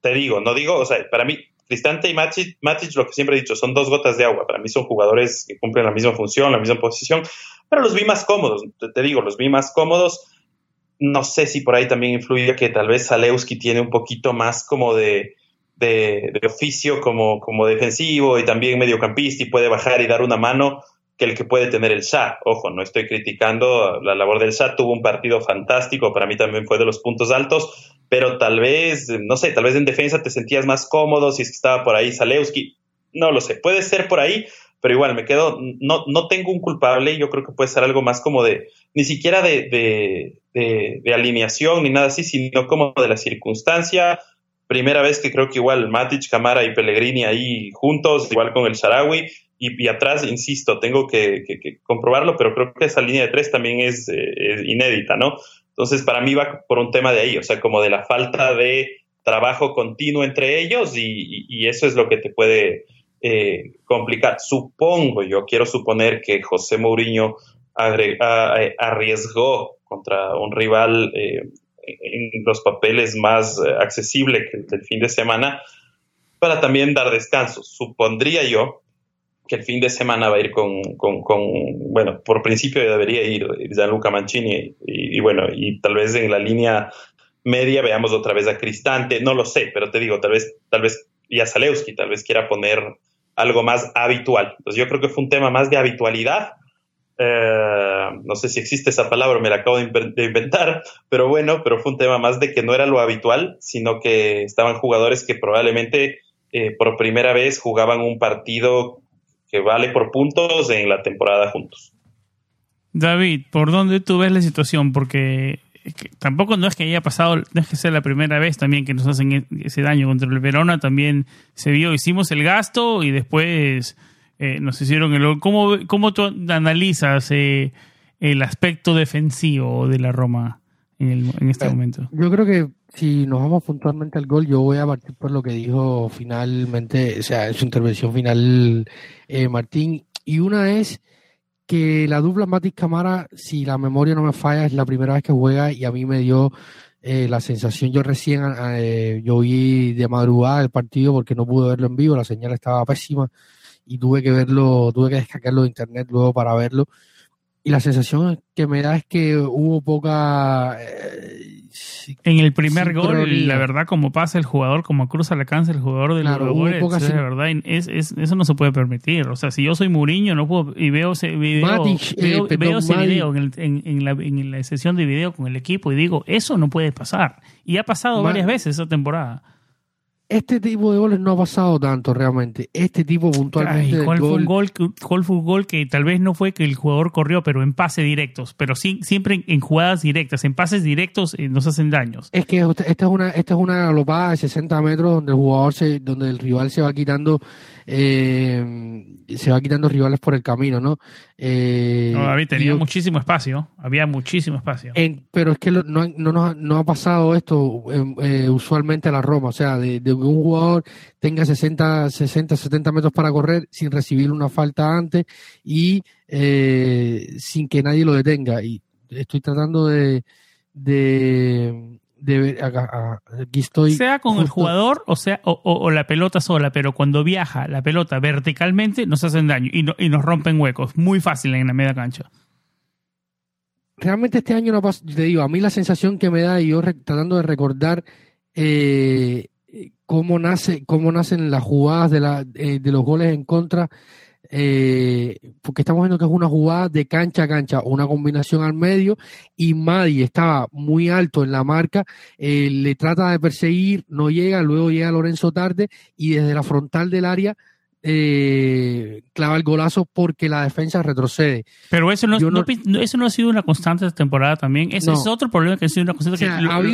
C: Te digo, no digo, o sea, para mí, Cristante y Matic, Matic, lo que siempre he dicho, son dos gotas de agua. Para mí son jugadores que cumplen la misma función, la misma posición, pero los vi más cómodos. Te, digo, los vi más cómodos. No sé si por ahí también influye que tal vez Zalewski tiene un poquito más como de, de, de, oficio como, como defensivo y también mediocampista y puede bajar y dar una mano que el que puede tener el Shah. Ojo, no estoy criticando la labor del Shah, tuvo un partido fantástico, para mí también fue de los puntos altos, pero tal vez, no sé, tal vez en defensa te sentías más cómodo si es que estaba por ahí Zalewski, no lo sé, puede ser por ahí, pero igual me quedo, no, no tengo un culpable, yo creo que puede ser algo más como de, ni siquiera de, de, alineación ni nada así, sino como de la circunstancia, primera vez que creo que igual Matic, Camara y Pellegrini ahí juntos, igual con el Sharawi, y, atrás, insisto, tengo que, comprobarlo, pero creo que esa línea de tres también es, eh, inédita, ¿no? Entonces, para mí va por un tema de ahí, o sea, como de la falta de trabajo continuo entre ellos y, eso es lo que te puede eh, complicar. Supongo, yo quiero suponer que José Mourinho arriesgó contra un rival eh, en los papeles más accesible que el del fin de semana para también dar descanso. Supondría yo que el fin de semana va a ir con, con, bueno, por principio debería ir Gianluca Mancini y, bueno, y tal vez en la línea media veamos otra vez a Cristante, no lo sé, pero te digo, tal vez, tal vez y a Zalewski, tal vez quiera poner algo más habitual. Entonces yo creo que fue un tema más de habitualidad. Eh, no sé si existe esa palabra, me la acabo de inventar, pero bueno, pero fue un tema más de que no era lo habitual, sino que estaban jugadores que probablemente eh, por primera vez jugaban un partido que vale por puntos en la temporada juntos.
A: David, ¿por dónde tú ves la situación? Porque tampoco no es que haya pasado, no es que sea la primera vez también que nos hacen ese daño contra el Verona, también se vio, hicimos el gasto y después eh, nos hicieron el... ¿Cómo, cómo tú analizas eh, el aspecto defensivo de la Roma en, este momento?
B: Yo creo que si nos vamos puntualmente al gol, yo voy a partir por lo que dijo finalmente, o sea, en su intervención final eh, Martín. Y una es que la dupla Matis Camara, si la memoria no me falla, es la primera vez que juega y a mí me dio eh, la sensación, yo recién, eh, yo vi de madrugada el partido porque no pude verlo en vivo, la señal estaba pésima y tuve que verlo, tuve que descargarlo de internet luego para verlo. Y la sensación que me da es que hubo poca...
A: Eh, en el primer gol, la verdad, como pasa el jugador, como cruza la cancha el jugador de los jugadores, es, verdad, es, eso no se puede permitir. O sea, si yo soy Muriño no puedo, y veo ese video, veo, eh, veo ese video en, en, en, la, en, la, sesión de video con el equipo y digo, eso no puede pasar. Y ha pasado varias veces esa temporada
B: este tipo de goles no ha pasado tanto realmente. Este tipo puntualmente.
A: ¿cuál, fue un gol, ¿Cuál fue un gol que tal vez no fue que el jugador corrió, pero en pases directos? Pero sí, siempre en, jugadas directas, en pases directos eh, nos hacen daños.
B: Es que esta es una, esta es una galopada de 60 metros donde el jugador se, donde el rival se va quitando eh, se va quitando rivales por el camino, ¿no?
A: Eh, no, David, tenía muchísimo espacio, había muchísimo espacio.
B: pero es que no, no, no, ha pasado esto eh, usualmente a la Roma, o sea, de, que un jugador tenga 60, 60, 70 metros para correr sin recibir una falta antes y eh, sin que nadie lo detenga. Y estoy tratando de, de aquí estoy.
A: Sea con el jugador o sea o, la pelota sola, pero cuando viaja la pelota verticalmente nos hacen daño y, y nos rompen huecos. Muy fácil en la media cancha.
B: Realmente este año no te digo, a mí la sensación que me da, y yo tratando de recordar eh, cómo nace, cómo nacen las jugadas de, la, eh, de los goles en contra, eh, porque estamos viendo que es una jugada de cancha a cancha, una combinación al medio, y Madi estaba muy alto en la marca, eh, le trata de perseguir, no llega, luego llega Lorenzo tarde, y desde la frontal del área eh, clava el golazo porque la defensa retrocede.
A: Pero eso no, eso no ha sido una constante esta temporada también. Ese es otro problema que ha sido una constante.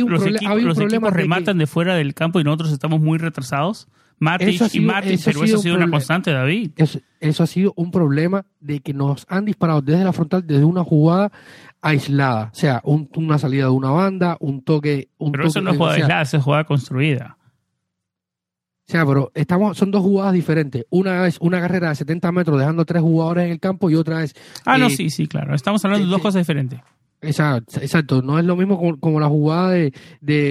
A: los, equipos, rematan de fuera del campo y nosotros estamos muy retrasados. Matic y Matic, pero eso ha sido una constante, David.
B: Eso, ha sido un problema de que nos han disparado desde la frontal, desde una jugada aislada. O sea, una salida de una banda, un toque. Un
A: pero eso no es jugada aislada, es jugada construida.
B: O sea, pero estamos, son dos jugadas diferentes. Una es una carrera de 70 metros dejando tres jugadores en el campo y otra es...
A: Ah, no, eh, sí, sí, claro. Estamos hablando de dos cosas diferentes.
B: Exacto, exacto, no es lo mismo como, la jugada de,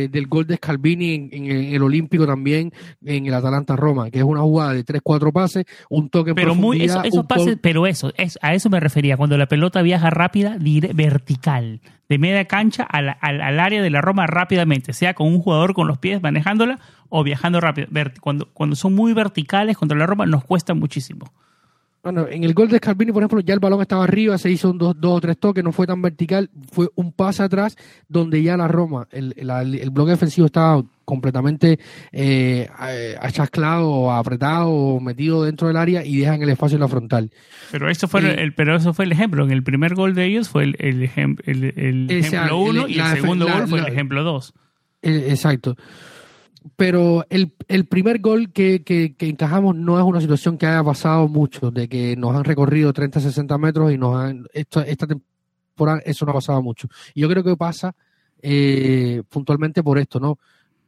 B: del gol de Scalvini en, el Olímpico también, en el Atalanta Roma, que es una jugada de 3-4 pases, un toque
A: pero muy eso, pases, Pero eso, es, a eso me refería, cuando la pelota viaja rápida, vertical, de media cancha al, al, área de la Roma rápidamente, sea con un jugador con los pies manejándola o viajando rápido. Cuando, cuando son muy verticales contra la Roma nos cuesta muchísimo.
B: Bueno, en el gol de Scalvini, por ejemplo, ya el balón estaba arriba, se hizo un dos, dos o tres toques, no fue tan vertical, fue un pase atrás donde ya la Roma, el, el, bloque defensivo estaba completamente eh, achasclado, apretado, metido dentro del área y dejan el espacio en la frontal.
A: Pero eso fue, el, pero eso fue el ejemplo. En el primer gol de ellos fue el, el, el ejemplo uno y el segundo gol fue el ejemplo dos.
B: Eh, exacto pero el, el primer gol que, que, encajamos no es una situación que haya pasado mucho, de que nos han recorrido 30, 60 metros y nos han, esta, esta temporada eso no ha pasado mucho. Y yo creo que pasa eh, puntualmente por esto, ¿no?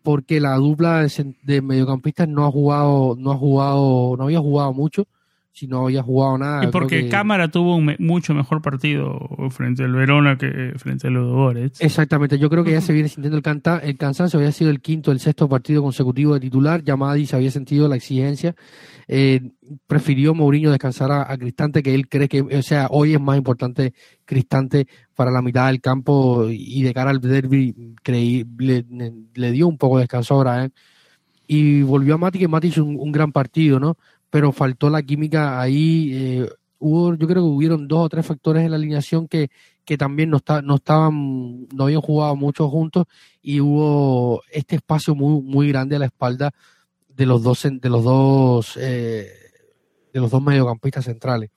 B: Porque la dupla de, de, mediocampistas no ha jugado, no ha jugado, no había jugado mucho si no había jugado nada.
A: Y porque Cámara tuvo un mucho mejor partido frente al Verona que frente al Ludogorets.
B: Exactamente, yo creo que ya se viene sintiendo el, el cansancio, había sido el quinto, el sexto partido consecutivo de titular, Yamadi se había sentido la exigencia, eh, prefirió Mourinho descansar a, Cristante, que él cree que, o sea, hoy es más importante Cristante para la mitad del campo y de cara al derby creí, le, dio un poco de descanso ahora, ¿eh? Y volvió a Mati, que Mati hizo un gran partido, ¿no? Pero faltó la química ahí. Eh, hubo, yo creo que hubieron dos o tres factores en la alineación que, que también no, está, no estaban, no habían jugado mucho juntos y hubo este espacio muy, muy grande a la espalda de los dos, de los dos, eh, de los dos mediocampistas centrales.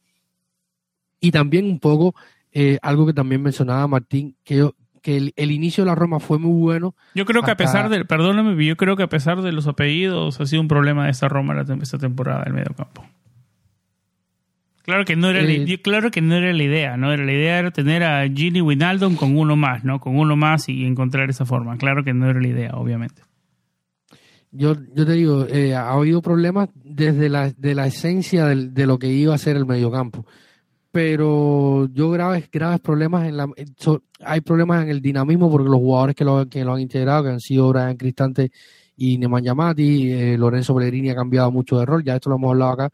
B: Y también un poco eh, algo que también mencionaba Martín, que que el, inicio de la Roma fue muy bueno.
A: Yo creo que a pesar de, perdóname, yo creo que a pesar de los apellidos ha sido un problema de esta Roma esta temporada del medio campo. Claro que no era, la, claro que no era la idea, ¿no? Era la idea era tener a Gini Wijnaldum con uno más, ¿no? Con uno más y encontrar esa forma. Claro que no era la idea, obviamente.
B: Yo, yo te digo, eh, ha habido problemas desde la, de la esencia del- de lo que iba a ser el mediocampo. Pero yo graves, graves problemas en la so- hay problemas en el dinamismo porque los jugadores que lo, que lo han integrado, que han sido Brian Cristante y Neman Yamati, eh, Lorenzo Pellegrini ha cambiado mucho de rol, ya esto lo hemos hablado acá.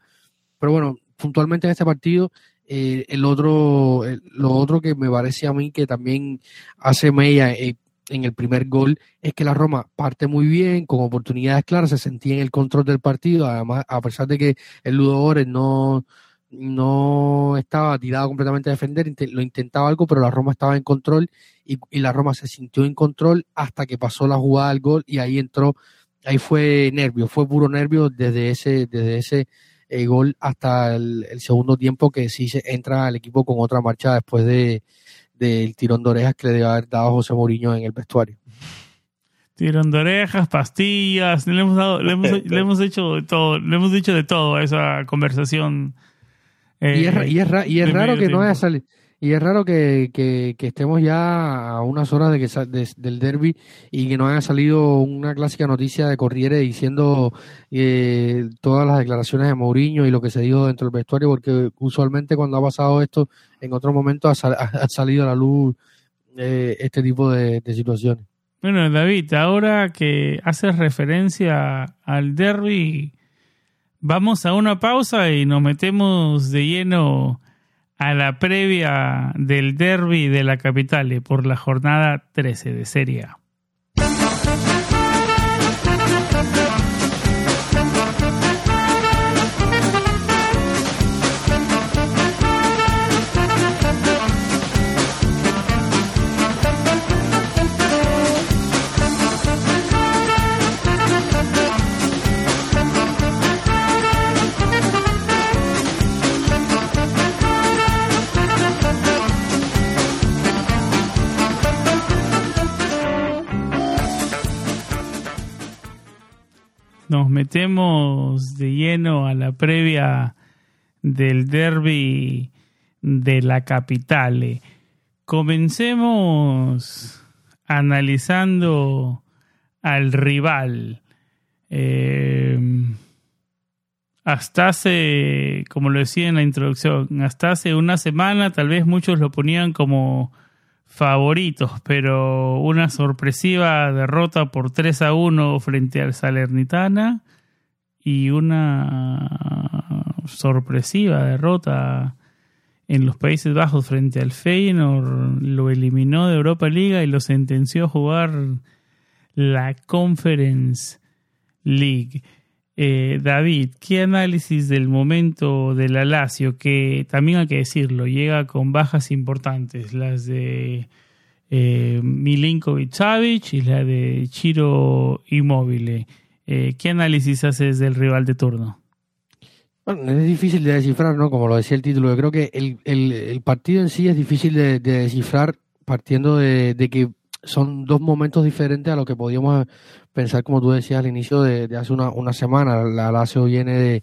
B: Pero bueno, puntualmente en este partido, eh, el otro, lo otro que me parece a mí que también hace mella eh, en el primer gol es que la Roma parte muy bien, con oportunidades claras, se sentía en el control del partido, además, a pesar de que el Ludo Ores no, no estaba tirado completamente a defender, lo intentaba algo, pero la Roma estaba en control y, y la Roma se sintió en control hasta que pasó la jugada al gol y ahí entró, ahí fue nervio, fue puro nervio desde ese, desde ese eh, gol hasta el, el segundo tiempo que sí se entra al equipo con otra marcha después de del tirón de orejas que le debe haber dado José Mourinho en el vestuario.
A: Tirón de orejas, pastillas, le hemos, dado, le hemos, le hemos hecho de todo, le hemos dicho de todo a esa conversación. Eh,
B: y es, y es, y es raro que no haya salido. Y es raro que, que, que estemos ya a unas horas de que de- del derby y que no haya salido una clásica noticia de Corriere diciendo eh, todas las declaraciones de Mourinho y lo que se dijo dentro del vestuario, porque usualmente cuando ha pasado esto, en otro momento ha, sal- ha salido a la luz eh, este tipo de, de situaciones.
A: Bueno, David, ahora que haces referencia al derby, vamos a una pausa y nos metemos de lleno a la previa del derby de la capital por la jornada 13 de Serie A. Nos metemos de lleno a la previa del derby de la capital. eh. Comencemos analizando al rival. Eh, hasta hace, como lo decía en la introducción, hasta hace una semana tal vez muchos lo ponían como favoritos, pero una sorpresiva derrota por 3 a 1 frente al Salernitana y una sorpresiva derrota en los Países Bajos frente al Feyenoord lo eliminó de Europa Liga y lo sentenció a jugar la Conference League. Eh, David, ¿qué análisis del momento de la Lazio? Que también hay que decirlo, llega con bajas importantes, las de eh, Milinkovic Savic y la de Chiro Immobile. Eh, ¿Qué análisis haces del rival de turno?
B: Bueno, es difícil de descifrar, ¿no? Como lo decía el título, yo creo que el, el, el partido en sí es difícil de, de descifrar partiendo de, de que son dos momentos diferentes a lo que podíamos pensar, como tú decías al inicio de, hace una, una semana. La Lazio viene de,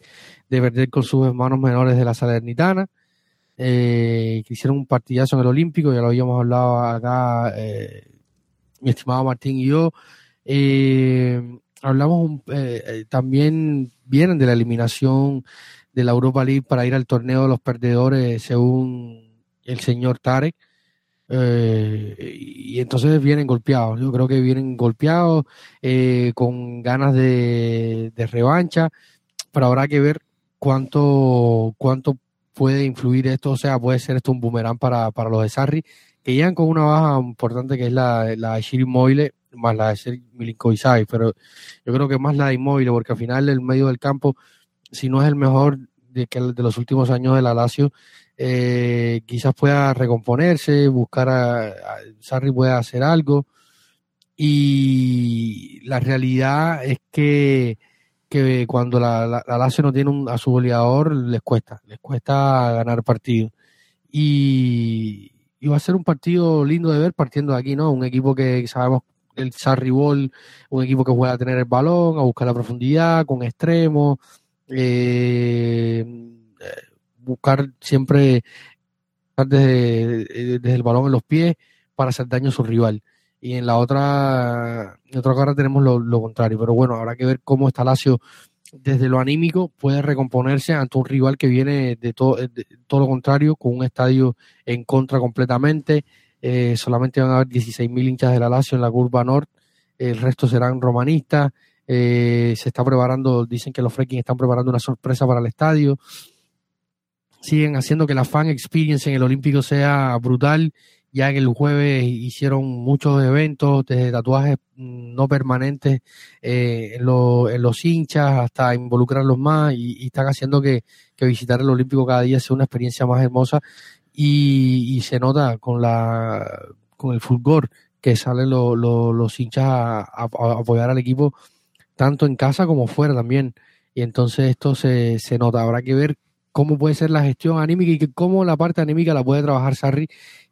B: de perder con sus hermanos menores de la Salernitana, eh, que hicieron un partidazo en el Olímpico, ya lo habíamos hablado acá, eh, mi estimado Martín y yo. Eh, hablamos un- eh, eh, también vienen de la eliminación de la Europa League para ir al torneo de los perdedores según el señor Tarek eh, y entonces vienen golpeados. Yo creo que vienen golpeados eh, con ganas de, de revancha pero habrá que ver cuánto cuánto puede influir esto. O sea puede ser esto un boomerang para, para los de Sarri que llegan con una baja importante que es la, la de Shiri Moile más la de Milinkovic pero yo creo que más la de Inmóvil, porque al final el medio del campo, si no es el mejor de, que de los últimos años de la Lazio, eh, quizás pueda recomponerse, buscar a, a Sarri pueda hacer algo. Y la realidad es que, que cuando la, la, la Lazio no tiene un, a su goleador, les cuesta, les cuesta ganar partidos. Y, y va a ser un partido lindo de ver partiendo de aquí, ¿no? Un equipo que sabemos el Sarri Ball, un equipo que juega a tener el balón, a buscar la profundidad, con extremos, eh, buscar siempre desde, desde, el balón en los pies para hacer daño a su rival. Y en la otra, otra cara tenemos lo, contrario. Pero bueno, habrá que ver cómo está Lazio desde lo anímico puede recomponerse ante un rival que viene de todo, todo lo contrario, con un estadio en contra completamente. Eh, solamente van a haber 16.000 hinchas de la Lazio en la curva norte, el resto serán romanistas. Eh, se está preparando, dicen que los Freaking están preparando una sorpresa para el estadio. Siguen haciendo que la fan experience en el Olímpico sea brutal ya en el jueves hicieron muchos eventos, desde tatuajes no permanentes eh, en, los hinchas hasta involucrarlos más y, están haciendo que, visitar el Olímpico cada día sea una experiencia más hermosa. Y, se nota con la con el fulgor que salen los hinchas a, apoyar al equipo tanto en casa como fuera también. Y entonces esto se, se nota. Habrá que ver cómo puede ser la gestión anímica y cómo la parte anímica la puede trabajar Sarri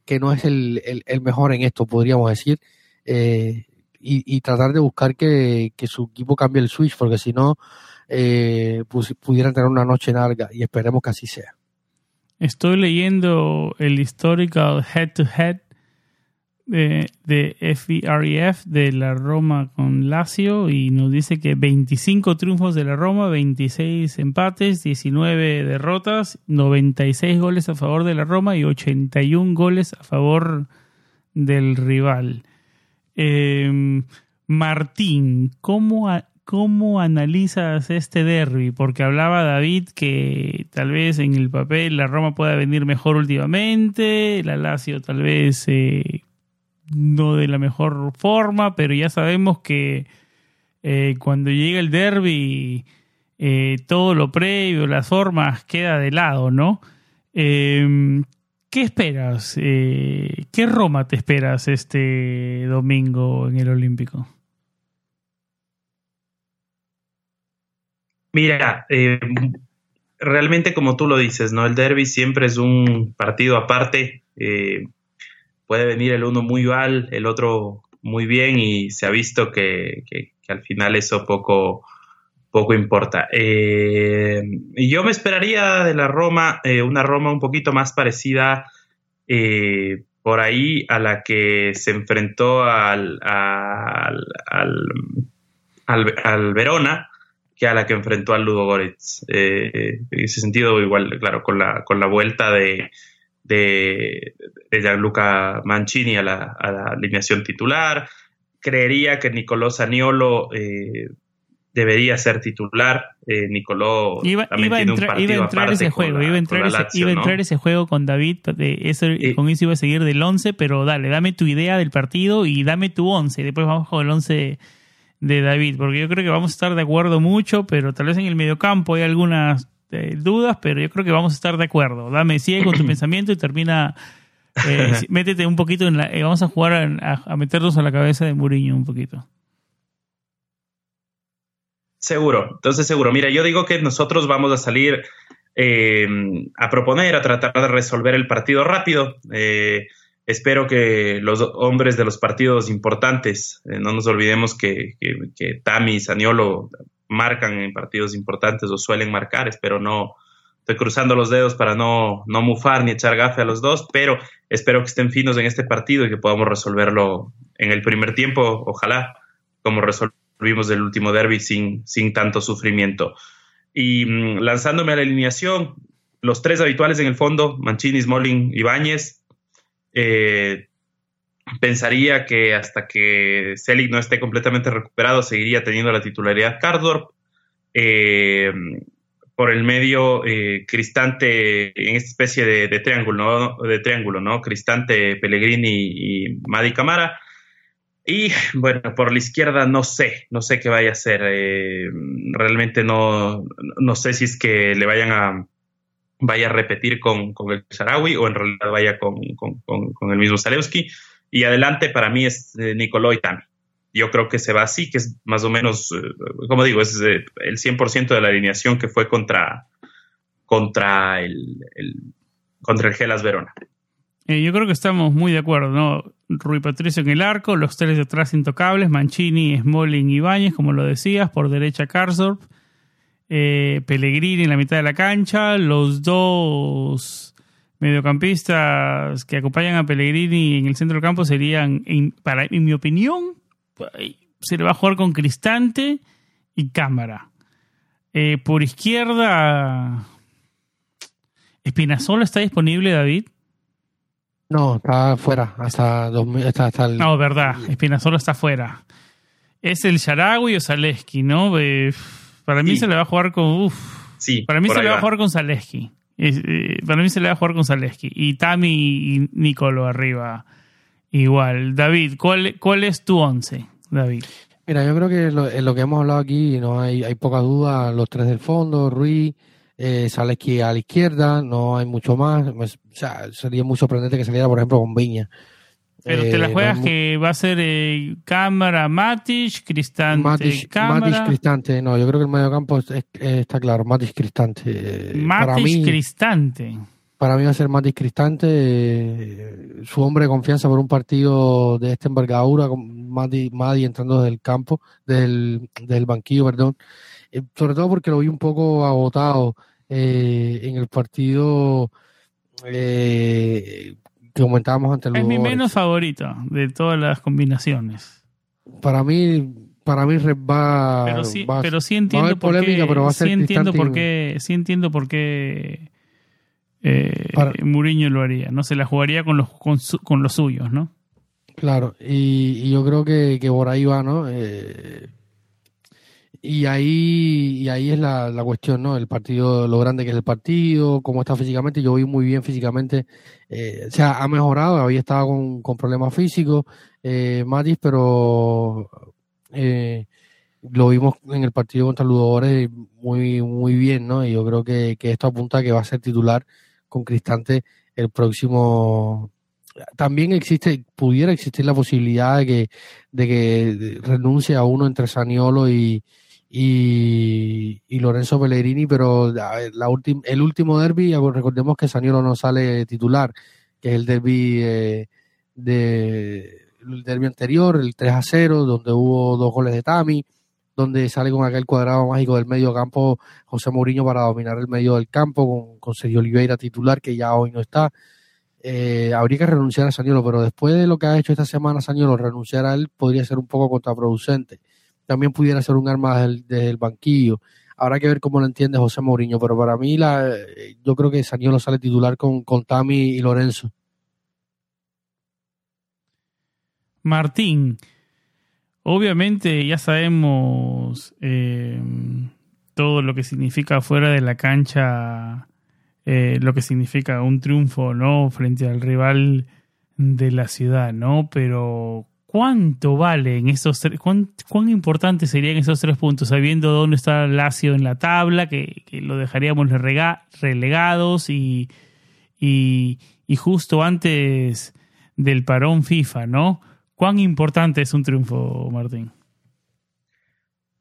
B: que no es el, mejor en esto, podríamos decir, eh, y, tratar de buscar que, su equipo cambie el switch, porque si no, eh, pudieran tener una noche larga y esperemos que así sea.
A: Estoy leyendo el historical head-to-head de, de FEREF de la Roma con Lazio y nos dice que 25 triunfos de la Roma, 26 empates, 19 derrotas, 96 goles a favor de la Roma y 81 goles a favor del rival. Em, Martín, ¿cómo, ¿cómo analizas este derby? Porque hablaba David que tal vez en el papel la Roma pueda venir mejor últimamente, la Lazio tal vez eh, no de la mejor forma, pero ya sabemos que eh, cuando llega el derby, eh, todo lo previo, las formas, queda de lado, ¿no? Em, ¿Qué esperas? Eh, ¿Qué Roma te esperas este domingo en el Olímpico?
C: Mira, realmente como tú lo dices, ¿no? El derby siempre es un partido aparte puede venir el uno muy mal, el otro muy bien y se ha visto que, al final eso poco, importa. Eh, yo me esperaría de la Roma, eh, una Roma un poquito más parecida eh, por ahí a la que se enfrentó al, al, al, Verona que a la que enfrentó al Ludo Goretz. en ese sentido, igual, claro, con la, con la vuelta de, de, de Gianluca Mancini a la, alineación titular. Creería que Nicolò Saniolo eh, debería ser titular. Eh, Nicolò también tiene un partido
A: iba a entrar ese juego, iba a entrar, ese, iba a entrar ese juego con David, eso, con eso iba a seguir del 11, pero dale, dame tu idea del partido y dame tu 11, después vamos con el 11 de David, porque yo creo que vamos a estar de acuerdo mucho, pero tal vez en el mediocampo hay algunas este, dudas, pero yo creo que vamos a estar de acuerdo. Dame, sigue con tu pensamiento y termina. Eh, métete un poquito en la. Eh, vamos a jugar a, meternos a la cabeza de Muriño un poquito.
C: Seguro, entonces seguro. Mira, yo digo que nosotros vamos a salir eh, a proponer, a tratar de resolver el partido rápido. espero que los hombres de los partidos importantes, no nos olvidemos que, que, que Tami Saniolo marcan en partidos importantes o suelen marcar, espero no, estoy cruzando los dedos para no, no mufar ni echar gafe a los dos, pero espero que estén finos en este partido y que podamos resolverlo en el primer tiempo, ojalá, como resolvimos el último derby sin, sin tanto sufrimiento. Y mm, lanzándome a la alineación, los tres habituales en el fondo, Mancini, Smalling, Ibáñez, eh, pensaría que hasta que Selig no esté completamente recuperado, seguiría teniendo la titularidad Cardorp. Eh, por el medio, eh, Cristante en esta especie de, triángulo, ¿no? de triángulo, ¿no? Cristante, Pellegrini y Madi Camara. Y bueno, por la izquierda no sé, no sé qué vaya a hacer. Eh, realmente no, no sé si es que le vayan a vaya a repetir con, el Sarawi o en realidad vaya con, con el mismo Zalewski. Y adelante para mí es eh, Nicolò y Tami. Yo creo que se va así, que es más o menos, eh, como digo, es eh, el 100% de la alineación que fue contra, contra el, contra el Gelas Verona.
A: yo creo que estamos muy de acuerdo, ¿no? Rui Patricio en el arco, los tres detrás intocables, Mancini, Smalling y Ibáñez, como lo decías, por derecha Karsdorp. eh, Pellegrini en la mitad de la cancha, los dos mediocampistas que acompañan a Pellegrini en el centro del campo serían, en, para, en mi opinión, se le va a jugar con Cristante y Cámara. Eh, por izquierda, ¿Espinazola está disponible, David?
B: No, está fuera, hasta, hasta el...
A: No, verdad, Espinazola está fuera. Es el Sharawi o Zaleski, ¿no? Eh, para mí se le va a jugar con... Uf, sí, para mí se le va a jugar con Zaleski. Para mí se le va a jugar con Zaleski. Y Tami y Nicolo arriba. Igual. David, ¿cuál, cuál es tu once, David?
B: Mira, yo creo que en lo que hemos hablado aquí no hay, hay poca duda. Los tres del fondo, Ruiz, eh, Zaleski a la izquierda, no hay mucho más. Pues, o sea, sería muy sorprendente que saliera, por ejemplo, con Viña.
A: Pero te la eh, juegas que va a ser eh, cámara Matic, Cristante, Matic, cámara.
B: Matic, Cristante, no, yo creo que el medio campo está claro, Matic, Cristante.
A: Matic, Cristante.
B: Para mí va a ser Matic Cristante, eh, su hombre de confianza por un partido de esta envergadura, con Mati, entrando desde el campo, del, del banquillo, perdón. sobre todo porque lo vi un poco agotado en el partido eh, comentábamos antes.
A: Es mi menos favorito de todas las combinaciones.
B: Para mí, para mí va.
A: Pero sí, pero sí entiendo por qué. sí entiendo por qué. Sí entiendo por qué. Eh, Muriño lo haría, ¿no? Se la jugaría con los, con, los suyos, ¿no?
B: Claro, y, yo creo que, que, por ahí va, ¿no? Eh, y ahí, y ahí es la, la, cuestión, ¿no? El partido, lo grande que es el partido, cómo está físicamente. Yo vi muy bien físicamente. Eh, o sea, ha mejorado, había estado con, con problemas físicos, eh, Matis, pero eh, lo vimos en el partido contra Ludogores muy, muy bien, ¿no? Y yo creo que, que esto apunta a que va a ser titular con Cristante el próximo también existe, pudiera existir la posibilidad de que, de que renuncie a uno entre Saniolo y, y, Lorenzo Pellegrini, pero la, el último derby, recordemos que Saniolo no sale titular, que es el derby eh, de el derby anterior, el 3 a 0, donde hubo dos goles de Tami, donde sale con aquel cuadrado mágico del medio campo José Mourinho para dominar el medio del campo, con, con Sergio Oliveira titular, que ya hoy no está. Eh, habría que renunciar a Saniolo, pero después de lo que ha hecho esta semana Saniolo, renunciar a él podría ser un poco contraproducente también pudiera ser un arma desde el, banquillo. Habrá que ver cómo lo entiende José Mourinho, pero para mí la, yo creo que Saniolo sale titular con, con Tami y Lorenzo.
A: Martín, obviamente ya sabemos eh, todo lo que significa fuera de la cancha, eh, lo que significa un triunfo, ¿no? Frente al rival de la ciudad, ¿no? Pero ¿Cuánto valen esos tres? Cuán, ¿Cuán importantes serían esos tres puntos? Sabiendo dónde está Lazio en la tabla, que, lo dejaríamos relegados y, y, justo antes del parón FIFA, ¿no? ¿Cuán importante es un triunfo, Martín?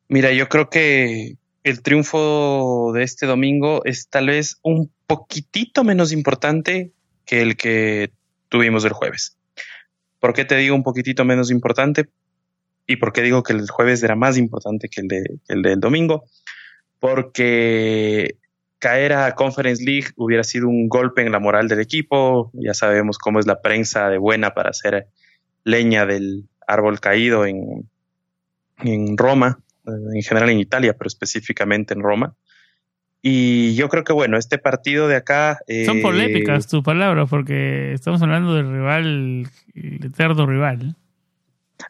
C: Mira, yo creo que el triunfo de este domingo es tal vez un poquitito menos importante que el que tuvimos el jueves. ¿Por qué te digo un poquitito menos importante? ¿Y por qué digo que el jueves era más importante que el, de, el del domingo? Porque caer a Conference League hubiera sido un golpe en la moral del equipo. Ya sabemos cómo es la prensa de buena para hacer leña del árbol caído en, en Roma, eh, en general en Italia, pero específicamente en Roma. Y yo creo que, bueno, este partido de acá.
A: Son eh, polémicas tus palabras, porque estamos hablando del rival, el eterno rival.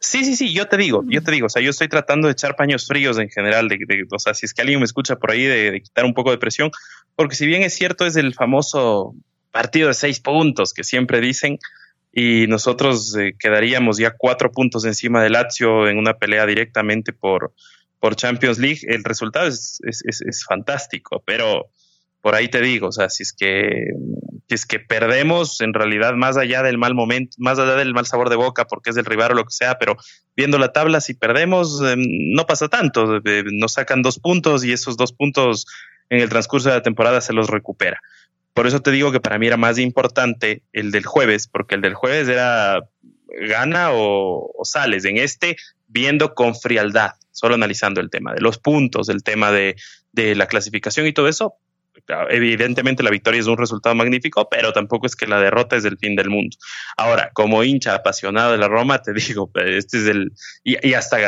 C: Sí, sí, sí, yo te digo, yo te digo, o sea, yo estoy tratando de echar paños fríos en general, de, o sea, si es que alguien me escucha por ahí, de, quitar un poco de presión, porque si bien es cierto, es el famoso partido de seis puntos que siempre dicen, y nosotros eh, quedaríamos ya cuatro puntos encima de Lazio en una pelea directamente por, por Champions League, el resultado es, es, fantástico, pero por ahí te digo, o sea, si es que si es que perdemos, en realidad, más allá del mal momento, más allá del mal sabor de boca, porque es del rival o lo que sea, pero viendo la tabla, si perdemos, em, no pasa tanto, nos sacan dos puntos y esos dos puntos en el transcurso de la temporada se los recupera. Por eso te digo que para mí era más importante el del jueves, porque el del jueves era gana o, sales. En este viendo con frialdad, solo analizando el tema de los puntos, el tema de, de la clasificación y todo eso, evidentemente la victoria es un resultado magnífico, pero tampoco es que la derrota es el fin del mundo. Ahora, como hincha apasionado de la Roma, te digo, este es el, y, hasta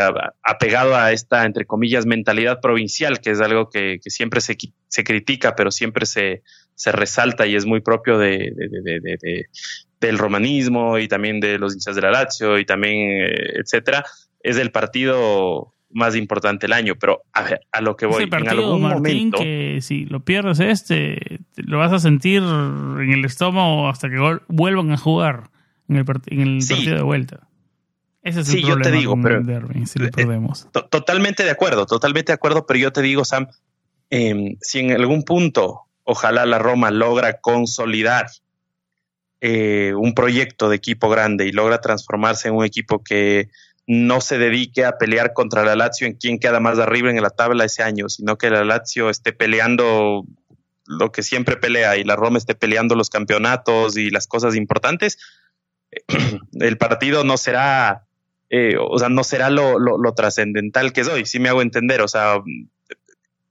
C: apegado a esta, entre comillas, mentalidad provincial, que es algo que, siempre se, se, critica, pero siempre se, se, resalta y es muy propio de, del romanismo y también de los hinchas de la Lazio y también, eh, etcétera, es el partido más importante el año, pero a ver, a lo que voy,
A: en algún momento que si lo pierdes este, lo vas a sentir en el estómago hasta que vuelvan a jugar en el, en el partido de vuelta. Ese es el problema yo te digo, pero si lo eh, perdemos.
C: totalmente de acuerdo, totalmente de acuerdo, pero yo te digo, Sam, em, si en algún punto ojalá la Roma logra consolidar eh, un proyecto de equipo grande y logra transformarse en un equipo que no se dedique a pelear contra la Lazio en quién queda más arriba en la tabla ese año, sino que la Lazio esté peleando lo que siempre pelea y la Roma esté peleando los campeonatos y las cosas importantes, el partido no será, eh, o sea, no será lo, lo trascendental que es hoy, si me hago entender, o sea,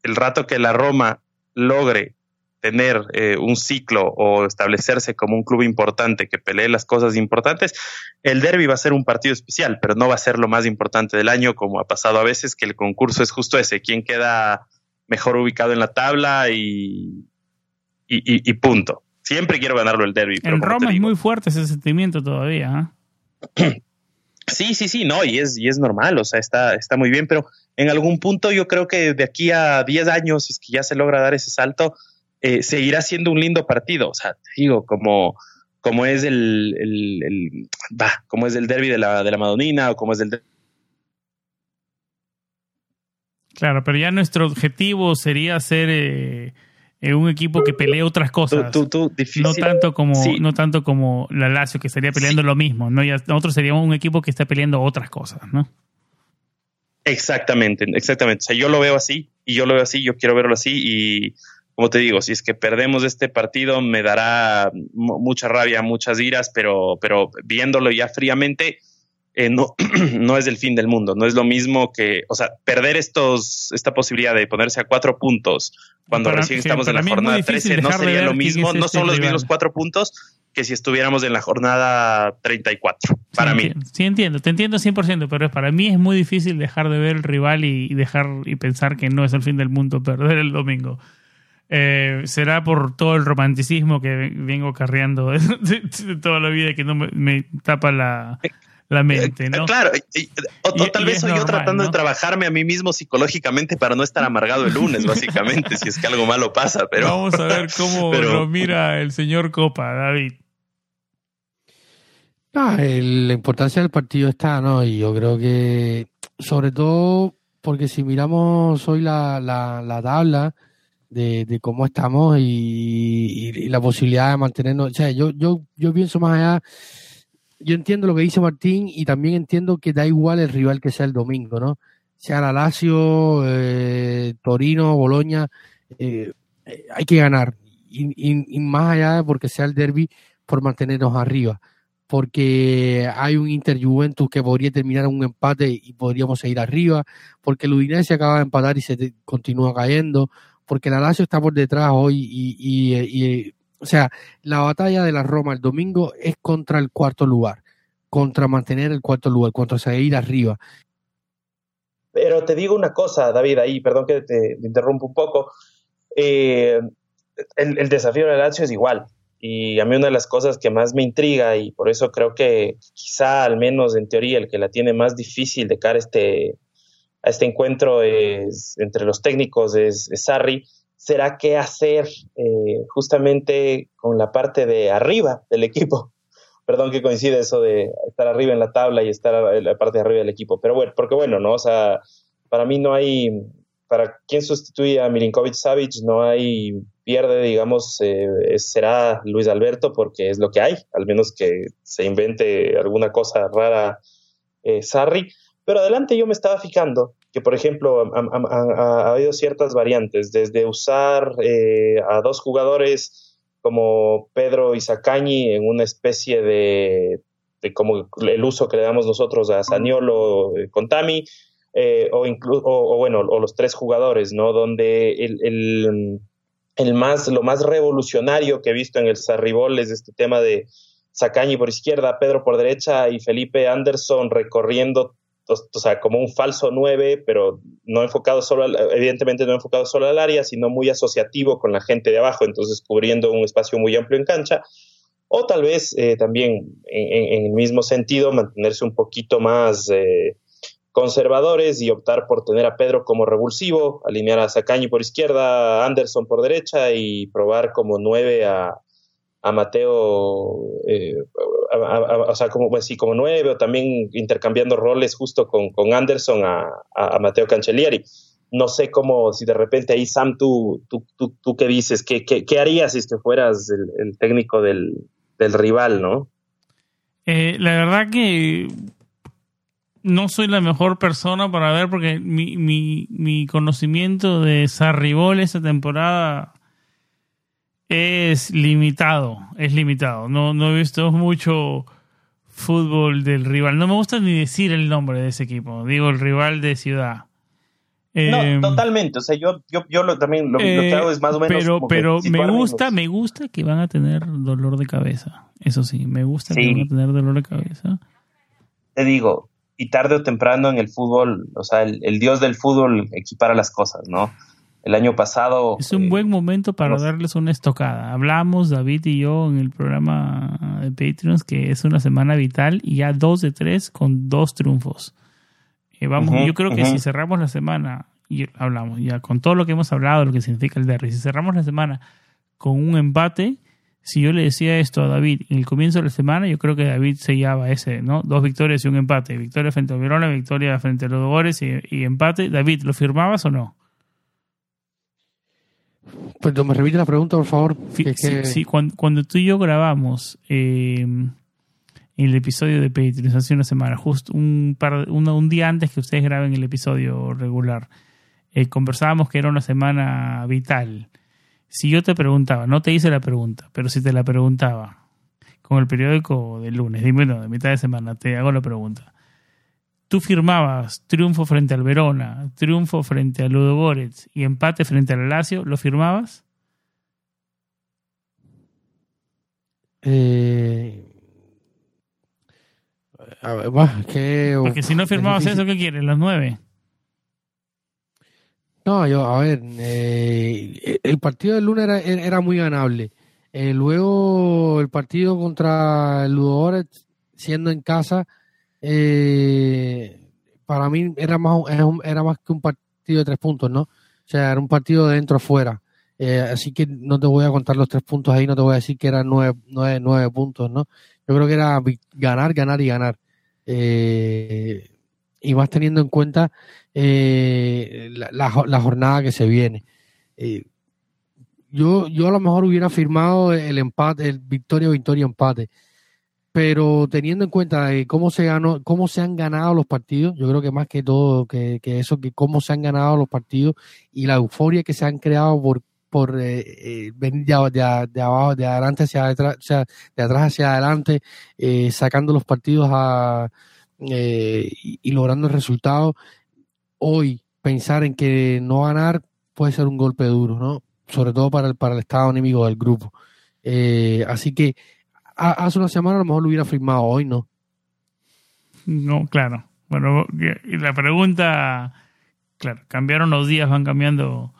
C: el rato que la Roma logre tener eh, un ciclo o establecerse como un club importante que pelee las cosas importantes, el derby va a ser un partido especial, pero no va a ser lo más importante del año, como ha pasado a veces, que el concurso es justo ese, quién queda mejor ubicado en la tabla y, y, punto. Siempre quiero ganarlo el derby.
A: en Roma es muy fuerte ese sentimiento todavía.
C: ¿eh? Sí, sí, sí, no, y es, y es normal, o sea, está, está muy bien, pero en algún punto yo creo que de aquí a 10 años, es que ya se logra dar ese salto, eh, seguirá siendo un lindo partido. O sea, te digo, como, como es el, el, como es el derby de la, de la Madonina o como es el
A: Claro, pero ya nuestro objetivo sería ser eh, eh, un equipo que pelee otras cosas. no tanto como, no tanto como la Lazio que estaría peleando lo mismo, ¿no? Ya, nosotros seríamos un equipo que está peleando otras cosas, ¿no?
C: Exactamente, exactamente. O sea, yo lo veo así, y yo lo veo así, yo quiero verlo así, y como te digo, si es que perdemos este partido me dará mucha rabia, muchas iras, pero, pero viéndolo ya fríamente, eh, no, no es el fin del mundo. No es lo mismo que, o sea, perder estos, esta posibilidad de ponerse a cuatro puntos cuando recién estamos en la jornada 13 no sería lo mismo, no son los mismos cuatro puntos que si estuviéramos en la jornada 34, para mí.
A: Sí, entiendo, te entiendo 100%, pero para mí es muy difícil dejar de ver el rival y, y dejar y pensar que no es el fin del mundo perder el domingo. Eh, será por todo el romanticismo que vengo carreando de, toda la vida que no me, tapa la, la, mente, ¿no?
C: Claro, o, tal vez soy yo tratando de trabajarme a mí mismo psicológicamente para no estar amargado el lunes, básicamente, si es que algo malo pasa. Pero
A: vamos a ver cómo lo mira el señor Copa, David.
B: Ah, la importancia del partido está, ¿no? Y yo creo que, sobre todo, porque si miramos hoy la, la, la tabla, de, cómo estamos y, la posibilidad de mantenernos. O sea, yo, yo, yo pienso más allá. Yo entiendo lo que dice Martín y también entiendo que da igual el rival que sea el domingo, ¿no? Sea la Lazio, eh, Torino, Boloña, eh, hay que ganar. Y, y, más allá porque sea el derby, por mantenernos arriba. Porque hay un Inter Juventus que podría terminar un empate y podríamos seguir arriba. Porque el Udinese acaba de empatar y se continúa cayendo porque la Lazio está por detrás hoy y, o sea, la batalla de la Roma el domingo es contra el cuarto lugar, contra mantener el cuarto lugar, contra seguir arriba.
C: Pero te digo una cosa, David, ahí, perdón que te, interrumpo un poco. Eh, el, desafío de la Lazio es igual. Y a mí una de las cosas que más me intriga, y por eso creo que quizá al menos en teoría el que la tiene más difícil de cara este, a este encuentro entre los técnicos es, Sarri, será qué hacer eh, justamente con la parte de arriba del equipo. Perdón que coincide eso de estar arriba en la tabla y estar en la parte de arriba del equipo. Pero bueno, porque bueno, ¿no? O sea, para mí no hay, para quien sustituye a Milinkovic Savic, no hay pierde, digamos, eh, será Luis Alberto porque es lo que hay, al menos que se invente alguna cosa rara eh, Sarri. Pero adelante yo me estaba fijando que, por ejemplo, ha, habido ciertas variantes, desde usar eh, a dos jugadores como Pedro y Sacañi en una especie de como el uso que le damos nosotros a Saniolo eh, con Tami, eh, o, incluso o, bueno, o los tres jugadores, ¿no? Donde el, el, más, lo más revolucionario que he visto en el Sarribol es este tema de Sacañi por izquierda, Pedro por derecha y Felipe Anderson recorriendo o sea, como un falso 9, pero no enfocado solo, evidentemente no enfocado solo al área, sino muy asociativo con la gente de abajo, entonces cubriendo un espacio muy amplio en cancha. O tal vez eh, también en, el mismo sentido mantenerse un poquito más eh, conservadores y optar por tener a Pedro como revulsivo, alinear a Sacañi por izquierda, Anderson por derecha y probar como 9 a, a Mateo, eh, o sea, como, pues, como nueve, o también intercambiando roles justo con, con Anderson a, a, Mateo Cancellieri. No sé cómo, si de repente ahí, Sam, tú, tú, tú, tú qué dices, ¿Qué, qué, qué harías si fueras el, técnico del, del, rival, no?
A: Eh, la verdad que no soy la mejor persona para ver porque mi, mi, mi conocimiento de Sarribol esa temporada es limitado, es limitado. No, no he visto mucho fútbol del rival. No me gusta ni decir el nombre de ese equipo. Digo el rival de ciudad.
C: no, em, totalmente. O sea, yo, yo, yo lo, también lo, que hago es más o menos.
A: Pero, pero me gusta, me gusta que van a tener dolor de cabeza. Eso sí, me gusta que van a tener dolor de cabeza.
C: Te digo, y tarde o temprano en el fútbol, o sea, el, el dios del fútbol equipara las cosas, ¿no? El año pasado.
A: Es un buen eh, momento para darles una estocada. Hablamos, David y yo, en el programa de Patreons, que es una semana vital y ya dos de tres con dos triunfos. Eh, vamos, yo creo que si cerramos la semana, y hablamos ya con todo lo que hemos hablado, lo que significa el derby, si cerramos la semana con un empate, si yo le decía esto a David en el comienzo de la semana, yo creo que David sellaba ese, ¿no? Dos victorias y un empate. Victoria frente a Verona, victoria frente a los Dogores y, y empate. David, ¿lo firmabas o no?
B: Pues me repite la pregunta, por favor.
A: Sí, Cuando, tú y yo grabamos eh, el episodio de Patreon hace una semana, justo un, par, un, día antes que ustedes graben el episodio regular, eh, conversábamos que era una semana vital. Si yo te preguntaba, no te hice la pregunta, pero si te la preguntaba con el periódico del lunes, dime, no, de mitad de semana, te hago la pregunta tú firmabas triunfo frente al Verona, triunfo frente al Ludo y empate frente al Lazio, ¿lo firmabas?
B: Eh... A ver,
A: Porque si no firmabas eso, ¿qué quieres? ¿Los nueve?
B: No, yo, a ver, eh, el partido del lunes era, era muy ganable. Eh, luego el partido contra el Ludo siendo en casa, eh, para mí era más, era más que un partido de tres puntos, ¿no? O sea, era un partido de dentro afuera. Eh, así que no te voy a contar los tres puntos ahí, no te voy a decir que eran nueve, nueve, nueve puntos, ¿no? Yo creo que era ganar, ganar y ganar. Eh, y más teniendo en cuenta eh, la, la, jornada que se viene. Yo, yo a lo mejor hubiera firmado el empate, el victoria, victoria, empate pero teniendo en cuenta eh, cómo se ganó, cómo se han ganado los partidos, yo creo que más que todo que, eso, que cómo se han ganado los partidos y la euforia que se han creado por por eh, eh, venir de, abajo, de adelante hacia atrás, o sea, de atrás hacia adelante, sacando los partidos a, y, logrando el resultado. Hoy pensar en que no ganar puede ser un golpe duro, ¿no? Sobre todo para el, para el estado enemigo del grupo. así que hace una semana a lo mejor lo hubiera firmado, hoy no.
A: No, claro. Bueno, la pregunta, claro, cambiaron los días, van cambiando,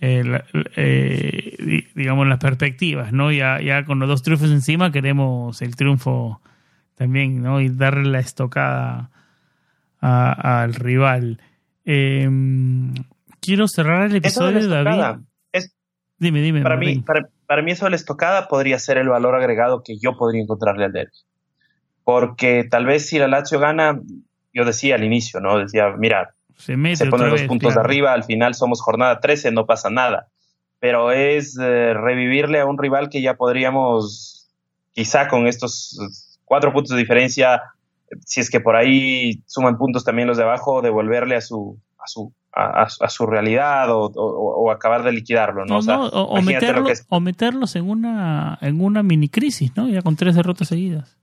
A: eh, eh, digamos, las perspectivas, ¿no? Ya, ya con los dos triunfos encima queremos el triunfo también, ¿no? Y darle la estocada al rival. Em, quiero cerrar el episodio, David. dime, dime.
C: Para mí, para, para mí eso de la estocada podría ser el valor agregado que yo podría encontrarle al derby. Porque tal vez si la Lazio gana, yo decía al inicio, ¿no? Decía, mira, se, ponen los puntos de arriba, al final somos jornada 13, no pasa nada. Pero es eh, revivirle a un rival que ya podríamos, quizá con estos cuatro puntos de diferencia, si es que por ahí suman puntos también los de abajo, devolverle a su, a su a, su realidad o, acabar de liquidarlo, ¿no?
A: o, meterlos en una, en una mini crisis, ¿no? Ya con tres derrotas seguidas.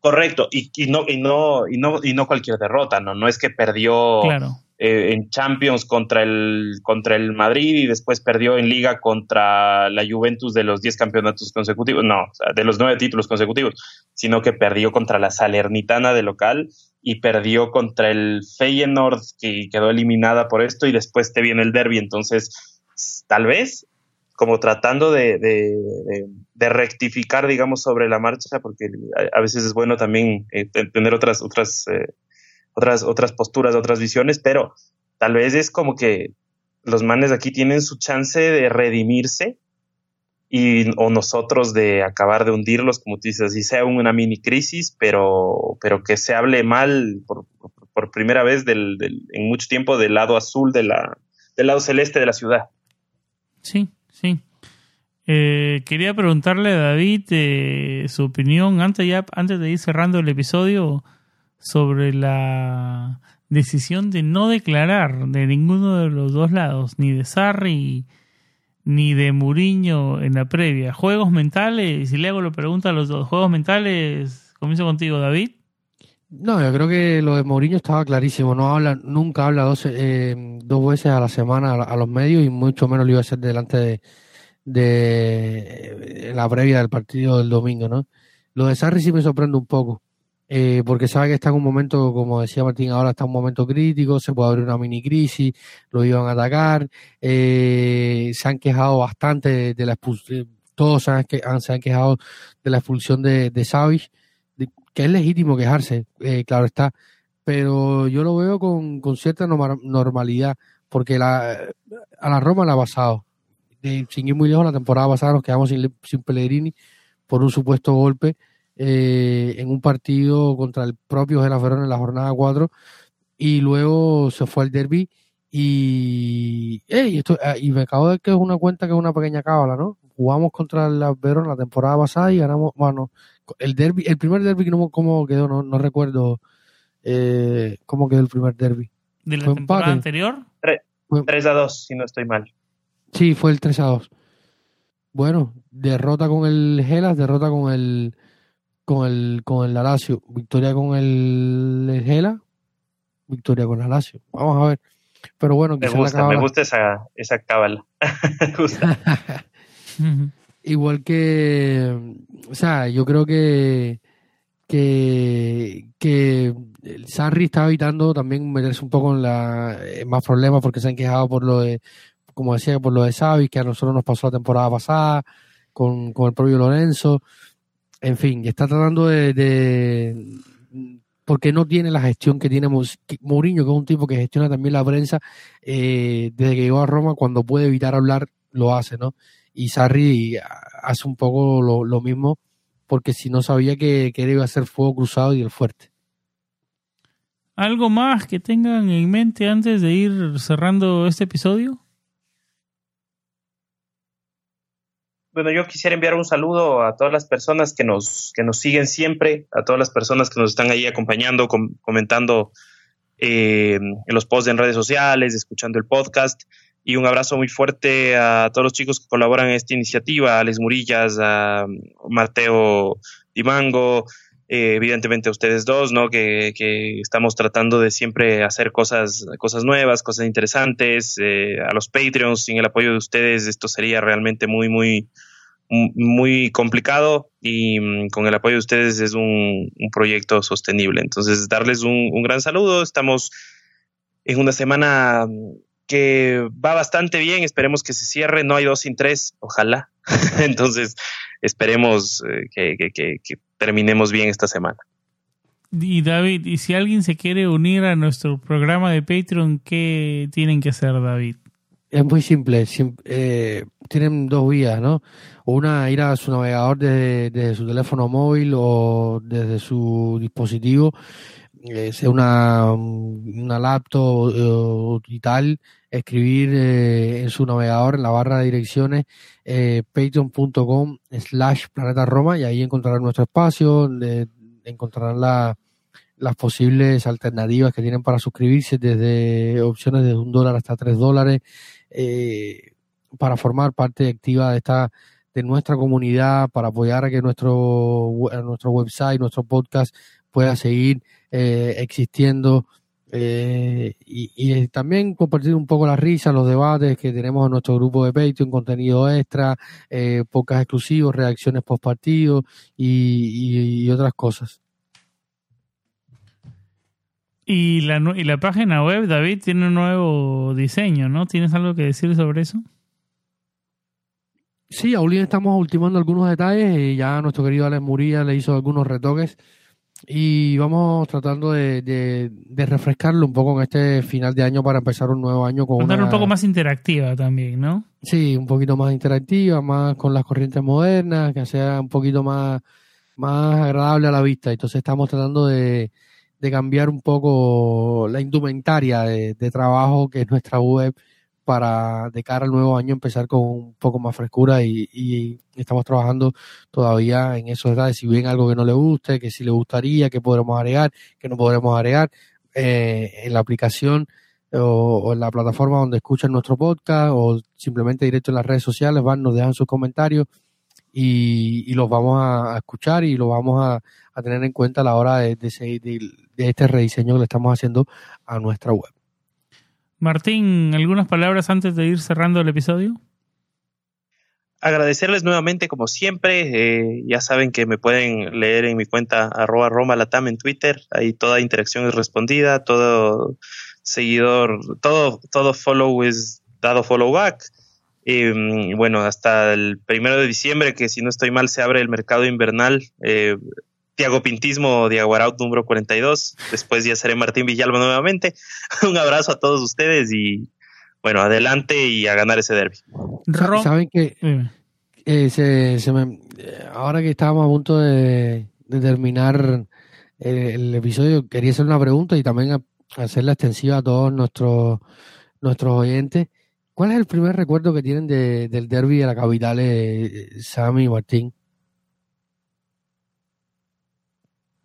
C: Correcto, y, no, y, no, y, no, y no cualquier derrota, ¿no? No es que perdió eh, en Champions contra el, contra el Madrid y después perdió en Liga contra la Juventus de los 10 campeonatos consecutivos, no, de los 9 títulos consecutivos, sino que perdió contra la Salernitana de local y perdió contra el Feyenoord, que quedó eliminada por esto, y después te viene el derby. Entonces, tal vez como tratando de, rectificar, digamos, sobre la marcha, porque a, veces es bueno también eh, tener otras, otras, eh, otras, otras posturas, otras visiones, pero tal vez es como que los manes aquí tienen su chance de redimirse y o nosotros de acabar de hundirlos, como tú dices, y sea una mini crisis, pero, pero que se hable mal por, por primera vez del, del, en mucho tiempo del lado azul de la, del lado celeste de la ciudad.
A: Sí, Sí. Eh, quería preguntarle a David eh, su opinión antes, antes de ir cerrando el episodio sobre la decisión de no declarar de ninguno de los dos lados, ni de Sarri ni de Muriño en la previa. Juegos mentales, si le hago la pregunta a los dos, juegos mentales, comienzo contigo, David.
B: No, yo creo que lo de Mourinho estaba clarísimo. No habla, nunca habla dos, eh, dos veces a la semana a, los medios y mucho menos lo iba a hacer delante de, de la previa del partido del domingo, ¿no? Lo de Sarri sí me sorprende un poco, eh, porque sabe que está en un momento, como decía Martín, ahora está en un momento crítico, se puede abrir una mini crisis, lo iban a atacar, eh, se han quejado bastante de, la expulsión, todos se han, se han quejado de la expulsión de, de Savage que es legítimo quejarse, eh, claro está, pero yo lo veo con, con cierta normalidad, porque la, a la Roma la ha pasado. De, sin ir muy lejos, la temporada pasada nos quedamos sin, sin Pellegrini por un supuesto golpe eh, en un partido contra el propio Gela Verona en la jornada 4 y luego se fue al derby y, esto, ah, y me acabo de que es una cuenta que es una pequeña cábala, ¿no? Jugamos contra el Verona la temporada pasada y ganamos, bueno, el derby, el primer derby, no, ¿cómo quedó? No, no recuerdo eh, cómo quedó el primer derby.
A: ¿De la temporada anterior?
C: 3, a 2, si no estoy mal.
B: Sí, fue el 3 a 2. Bueno, derrota con el Gelas, derrota con el con el con el Alacio, victoria con el, el Gela, victoria con el Alacio. Vamos a ver. Pero bueno,
C: me gusta, me gusta esa, esa cábala. me gusta.
B: Igual que, o sea, yo creo que, que, que el Sarri está evitando también meterse un poco en, la, más problemas porque se han quejado por lo de, como decía, por lo de Xavi, que a nosotros nos pasó la temporada pasada, con, con el propio Lorenzo. En fin, está tratando de, porque no tiene la gestión que tiene Mourinho, que es un tipo que gestiona también la prensa, eh, desde que llegó a Roma, cuando puede evitar hablar, lo hace, ¿no? y Sarri hace un poco lo, mismo porque si no sabía que, que iba a ser fuego cruzado y el fuerte.
A: ¿Algo más que tengan en mente antes de ir cerrando este episodio?
C: Bueno, yo quisiera enviar un saludo a todas las personas que nos, que nos siguen siempre, a todas las personas que nos están ahí acompañando, comentando eh, en los posts en redes sociales, escuchando el podcast. Y un abrazo muy fuerte a todos los chicos que colaboran en esta iniciativa, a Alex Murillas, a Mateo Dimango, eh, evidentemente ustedes dos, ¿no? Que, que, estamos tratando de siempre hacer cosas, cosas nuevas, cosas interesantes, eh, a los Patreons, sin el apoyo de ustedes esto sería realmente muy, muy, muy complicado y mm, con el apoyo de ustedes es un, un proyecto sostenible. Entonces, darles un, un gran saludo. Estamos en una semana que va bastante bien, esperemos que se cierre, no hay dos sin tres, ojalá. Entonces, esperemos eh, que, que, terminemos bien esta semana.
A: Y David, y si alguien se quiere unir a nuestro programa de Patreon, ¿qué tienen que hacer, David?
B: Es muy simple, eh, tienen dos vías, ¿no? Una, ir a su navegador desde, desde su teléfono móvil o desde su dispositivo eh, sea una, una laptop eh, y tal, escribir eh, en su navegador, en la barra de direcciones, eh, patreon.com slash planeta Roma y ahí encontrarán nuestro espacio, encontrarán la, las posibles alternativas que tienen para suscribirse desde opciones de un dólar hasta tres dólares para formar parte activa de esta de nuestra comunidad, para apoyar a que nuestro, nuestro website, nuestro podcast pueda seguir eh, existiendo. Eh, y, también compartir un poco la risa, los debates que tenemos en nuestro grupo de Patreon, contenido extra, eh, podcast exclusivos, reacciones post partido y, otras cosas.
A: Y la, y la página web, David, tiene un nuevo diseño, ¿no? ¿Tienes algo que decir sobre eso?
B: Sí, aún estamos ultimando algunos detalles y ya nuestro querido Alex Muría le hizo algunos retoques y vamos tratando de, de, refrescarlo un poco en este final de año para empezar un nuevo año con
A: una... un poco más interactiva también, ¿no?
B: Sí, un poquito más interactiva, más con las corrientes modernas, que sea un poquito más, más agradable a la vista. Entonces estamos tratando de, de cambiar un poco la indumentaria de, de trabajo que es nuestra web para de cara al nuevo año empezar con un poco más frescura y, estamos trabajando todavía en esos detalles, si bien algo que no le guste, que si le gustaría, que podremos agregar, que no podremos agregar eh, en la aplicación o, en la plataforma donde escuchan nuestro podcast o simplemente directo en las redes sociales, van, nos dejan sus comentarios y, los vamos a, escuchar y los vamos a, tener en cuenta a la hora de, de este rediseño que le estamos haciendo a nuestra web.
A: Martín, ¿algunas palabras antes de ir cerrando el episodio?
C: Agradecerles nuevamente, como siempre. Eh, ya saben que me pueden leer en mi cuenta arroba Roma Latam en Twitter. Ahí toda interacción es respondida, todo seguidor, todo, todo follow es dado follow back. Em, bueno, hasta el primero de diciembre, que si no estoy mal, se abre el mercado invernal. Eh, Tiago Pintismo de Aguaraut número 42. Después ya seré Martín Villalba nuevamente. Un abrazo a todos ustedes y bueno, adelante y a ganar ese derby.
B: Saben que eh, se, ahora que estábamos a punto de, terminar el, episodio, quería hacer una pregunta y también hacerla extensiva a todos nuestros nuestros oyentes. ¿Cuál es el primer recuerdo que tienen del derby de la capital, eh, Sammy y Martín?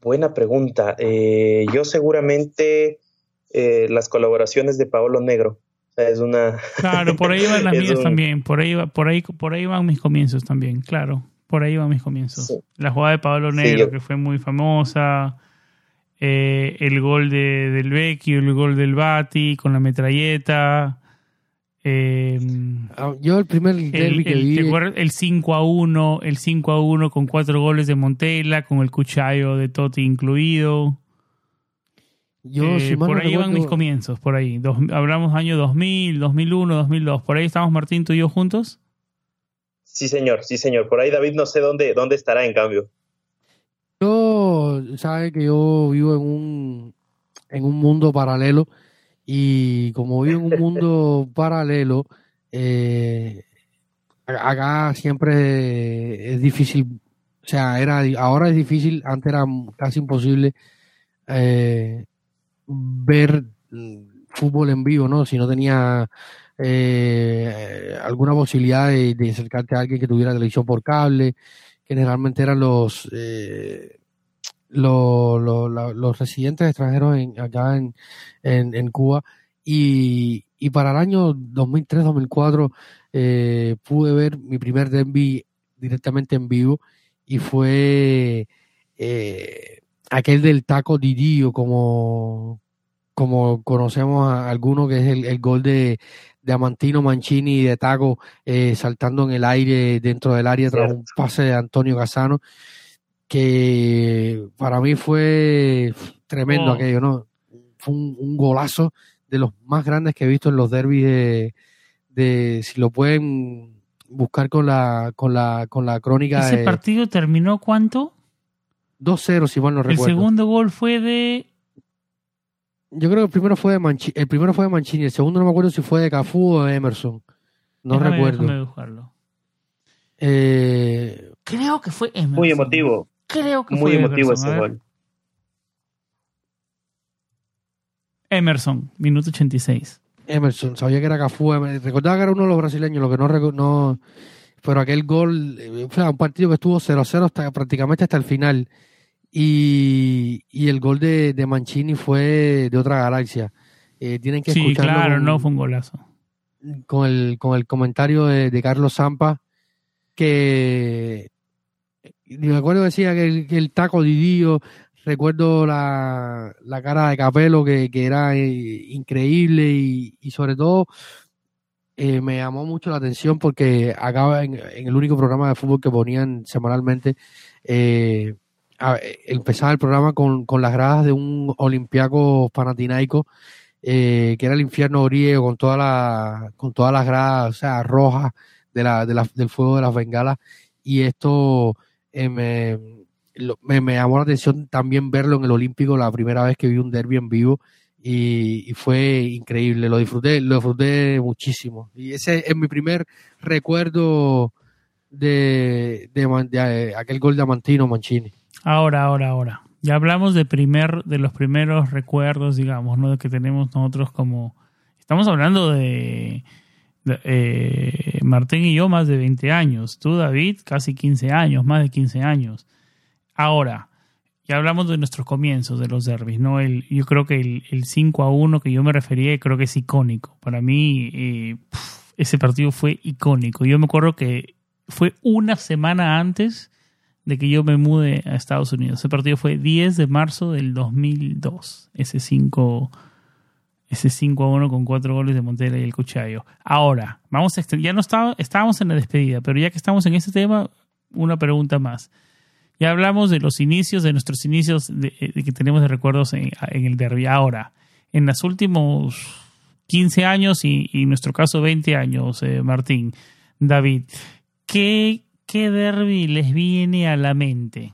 C: Buena pregunta. Eh, yo seguramente eh, las colaboraciones de Paolo Negro. es una.
A: Claro, por ahí van las mías también. Por ahí, por ahí, por ahí van mis comienzos también. Claro, por ahí van mis comienzos. La jugada de Paolo Negro que fue muy famosa. Eh, el gol de, del Vecchio, el gol del Bati con la metralleta. Eh,
B: Yo el primer derby que vi...
A: El 5 a 1, el 5 a 1 con cuatro goles de Montella, con el cuchayo de Totti incluido. Yo, eh, por ahí van mis comienzos, por ahí. hablamos año 2000, 2001, 2002. ¿Por ahí estamos Martín, tú y yo juntos?
C: Sí, señor, sí, señor. Por ahí David no sé dónde, dónde estará en cambio.
B: Yo, sabe que yo vivo en un, en un mundo paralelo y como vivo en un mundo paralelo, eh, acá siempre es difícil, o sea, era ahora es difícil, antes era casi imposible eh, ver fútbol en vivo, ¿no? Si no tenía eh, alguna posibilidad de, acercarte a alguien que tuviera televisión por cable, que generalmente eran los los, residentes extranjeros en, acá en, en, Cuba. Y, y, para el año 2003-2004 eh, pude ver mi primer derby directamente en vivo y fue eh, aquel del taco Didio, como, como conocemos a alguno, que es el, gol de, de Amantino Mancini y de taco eh, saltando en el aire dentro del área tras un pase de Antonio Casano que para mí fue tremendo oh. aquello, ¿no? Fue un, golazo de los más grandes que he visto en los derbis de, si lo pueden buscar con la con la con la crónica
A: ese partido terminó cuánto
B: 2-0 si mal no recuerdo
A: el segundo gol fue de
B: yo creo que el primero fue de Mancini el primero fue de Mancini el segundo no me acuerdo si fue de Cafú o de Emerson no recuerdo déjame buscarlo.
A: Eh, creo que fue Emerson
C: muy emotivo
A: Creo que
C: Muy emotivo ese gol.
A: Emerson, minuto 86.
B: Emerson, sabía que era Cafú. Recordaba que era uno de los brasileños, lo que no. no pero aquel gol, eh, fue un partido que estuvo 0-0 hasta prácticamente hasta el final. Y, y el gol de, de, Mancini fue de otra galaxia. Eh, tienen que
A: sí, claro, no fue un golazo.
B: Con el, con el comentario de, de Carlos Zampa, que me acuerdo que decía que el, taco Didío, recuerdo la, la, cara de Capelo que, que era eh, increíble y, y, sobre todo eh, me llamó mucho la atención porque acaba en, el único programa de fútbol que ponían semanalmente, eh, empezaba el programa con, con, las gradas de un olimpiaco panatinaico que era el infierno griego con toda la, con todas las gradas, o sea, rojas de la, de la, del fuego de las bengalas. Y esto eh, me, me, llamó la atención también verlo en el Olímpico la primera vez que vi un derby en vivo y, fue increíble, lo disfruté, lo disfruté muchísimo. Y ese es mi primer recuerdo de, de, aquel gol de Amantino Mancini.
A: Ahora, ahora, ahora. Ya hablamos de primer, de los primeros recuerdos, digamos, ¿no? Que tenemos nosotros como. Estamos hablando de, eh, Martín y yo más de 20 años, tú David casi 15 años, más de 15 años. Ahora, ya hablamos de nuestros comienzos de los derbis, ¿no? El, yo creo que el, el 5 a 1 que yo me refería creo que es icónico. Para mí eh, ese partido fue icónico. Yo me acuerdo que fue una semana antes de que yo me mude a Estados Unidos. Ese partido fue 10 de marzo del 2002. Ese 5 ese 5 a 1 con cuatro goles de Montela y el Cuchayo. Ahora, vamos a ya no estaba, estábamos en la despedida, pero ya que estamos en este tema, una pregunta más. Ya hablamos de los inicios, de nuestros inicios de, que tenemos de recuerdos en, el derby. Ahora, en los últimos 15 años y, en nuestro caso 20 años, eh, Martín, David, ¿qué, ¿qué derby les viene a la mente?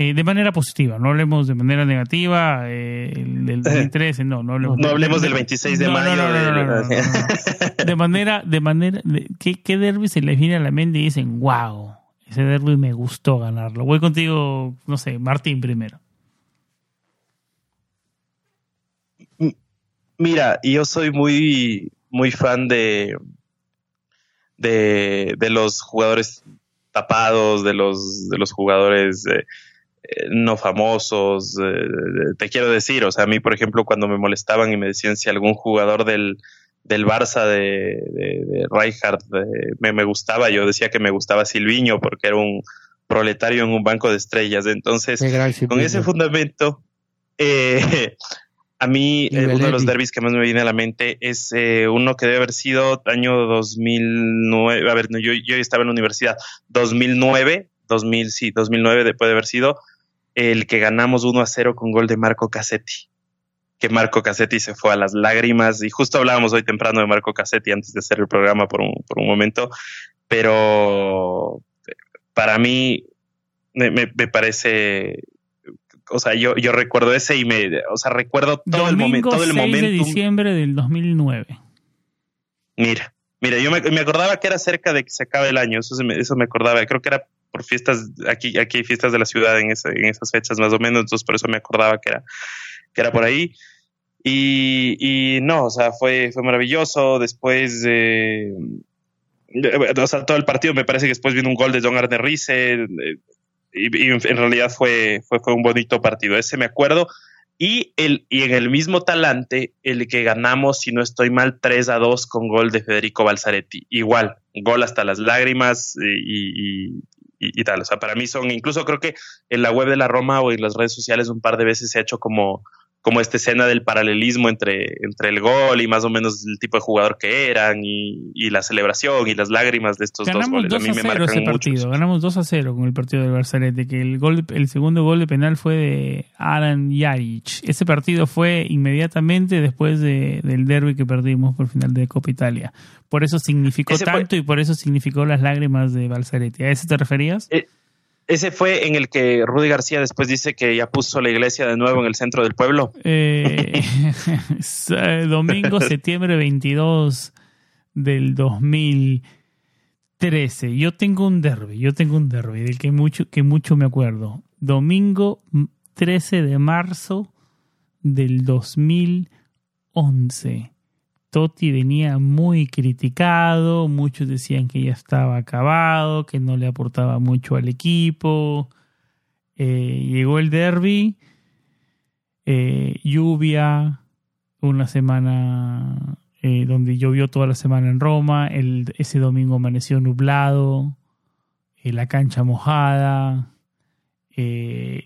A: Eh, de manera positiva, no hablemos de manera negativa eh, el, del 2013, no, no hablemos.
C: No hablemos del 26 de mayo.
A: de manera, de manera, ¿qué, ¿qué derby se les viene a la mente y dicen, wow, ese derby me gustó ganarlo? Voy contigo, no sé, Martín primero.
C: Mira, yo soy muy, muy fan de, de, de los jugadores tapados, de los, de los jugadores eh, no famosos. Eh, te quiero decir, o sea, a mí, por ejemplo, cuando me molestaban y me decían si algún jugador del, del Barça de, de, de Rijkaard me, me, gustaba, yo decía que me gustaba Silviño porque era un proletario en un banco de estrellas. Entonces, con ese fundamento, eh, a mí uno de los derbis que más me viene a la mente es uno que debe haber sido año 2009, a ver, yo, yo estaba en la universidad, 2009, 2000, sí, 2009 puede haber sido, el que ganamos 1 a 0 con gol de Marco Cassetti. Que Marco Cassetti se fue a las lágrimas y justo hablábamos hoy temprano de Marco Cassetti antes de hacer el programa por un, por un momento, pero para mí me, me, parece o sea, yo, yo recuerdo ese y me, o sea, recuerdo todo el momento, todo el 6
A: de diciembre del 2009.
C: Mira, mira, yo me, me, acordaba que era cerca de que se acabe el año, eso, me, eso me acordaba, creo que era por fiestas, aquí, aquí hay fiestas de la ciudad en, ese, en esas fechas más o menos, entonces por eso me acordaba que era, que era por ahí. Y, no, o sea, fue, fue maravilloso. Después, de o sea, todo el partido me parece que después vino un gol de John Arne Rice. Eh, y, en realidad fue, fue, fue un bonito partido. Ese me acuerdo. Y, el, y en el mismo talante, el que ganamos, si no estoy mal, 3 a 2 con gol de Federico Balzaretti. Igual, gol hasta las lágrimas y, y, y, tal. O sea, para mí son, incluso creo que en la web de la Roma o en las redes sociales un par de veces se ha hecho como, como esta escena del paralelismo entre, entre el gol y más o menos el tipo de jugador que eran y, y la celebración y las lágrimas de estos dos goles. a mí me marcan ese
A: partido. Ganamos 2 a 0 con el partido del Barcelete, que el gol, el segundo gol de penal fue de Alan Jaric. Ese partido fue inmediatamente después de, del derby que perdimos por final de Copa Italia. Por eso significó tanto y por eso significó las lágrimas de Balzaretti. ¿A ese te referías?
C: Eh, ese fue en el que Rudy García después dice que ya puso la iglesia de nuevo en el centro del pueblo.
A: Eh, domingo, septiembre 22 del 2013. Yo tengo un derby, yo tengo un derby del que mucho, que mucho me acuerdo. Domingo 13 de marzo del 2011. Totti venía muy criticado, muchos decían que ya estaba acabado, que no le aportaba mucho al equipo. Eh, llegó el derby, eh, lluvia, una semana eh, donde llovió toda la semana en Roma, ese domingo amaneció nublado, la cancha mojada,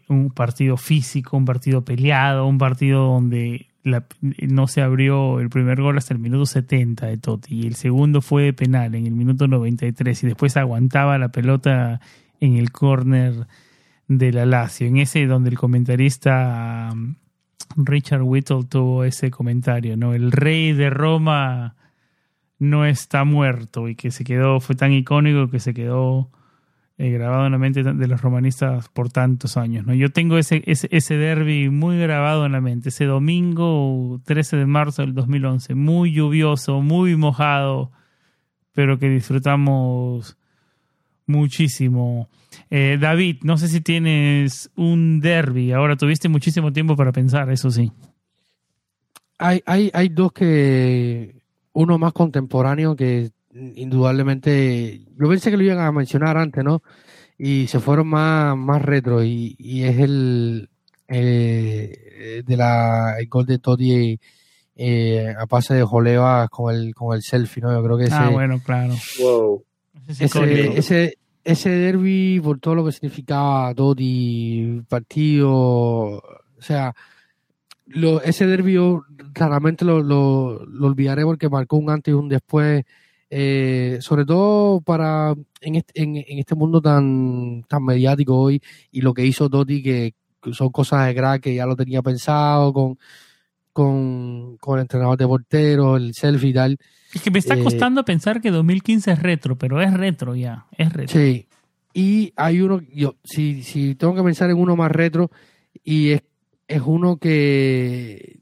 A: un partido físico, un partido peleado, un partido donde no se abrió el primer gol hasta el minuto 70 de Totti y el segundo fue de penal en el minuto 93 y después aguantaba la pelota en el córner de la Lazio, en ese donde el comentarista um, Richard Whittle tuvo ese comentario, ¿no? El rey de Roma no está muerto y que se quedó, fue tan icónico que se quedó eh, grabado en la mente de los romanistas por tantos años. ¿no? Yo tengo ese, ese, ese derby muy grabado en la mente, ese domingo 13 de marzo del 2011, muy lluvioso, muy mojado, pero que disfrutamos muchísimo. Eh, David, no sé si tienes un derby, ahora tuviste muchísimo tiempo para pensar, eso sí.
B: Hay, hay, hay dos que, uno más contemporáneo que indudablemente, yo pensé que lo iban a mencionar antes, ¿no? Y se fueron más, más retro y, y es el, de la el gol de Totti eh, a pase de Joleva con el con el selfie, ¿no? Yo creo que ah, ese,
A: Ah, bueno, claro.
C: Wow.
B: Ese, ese, ese derby por todo lo que significaba Totti, partido, o sea, lo, ese derby yo claramente lo, lo, lo olvidaré porque marcó un antes y un después eh, sobre todo para en este, en, este mundo tan, tan mediático hoy y lo que hizo Totti, que son cosas de crack que ya lo tenía pensado con, con, con el entrenador de portero, el selfie y tal.
A: Es que me está eh, costando pensar que 2015 es retro, pero es retro ya, es retro.
B: Sí, y hay uno, yo, si, si tengo que pensar en uno más retro, y es, es uno que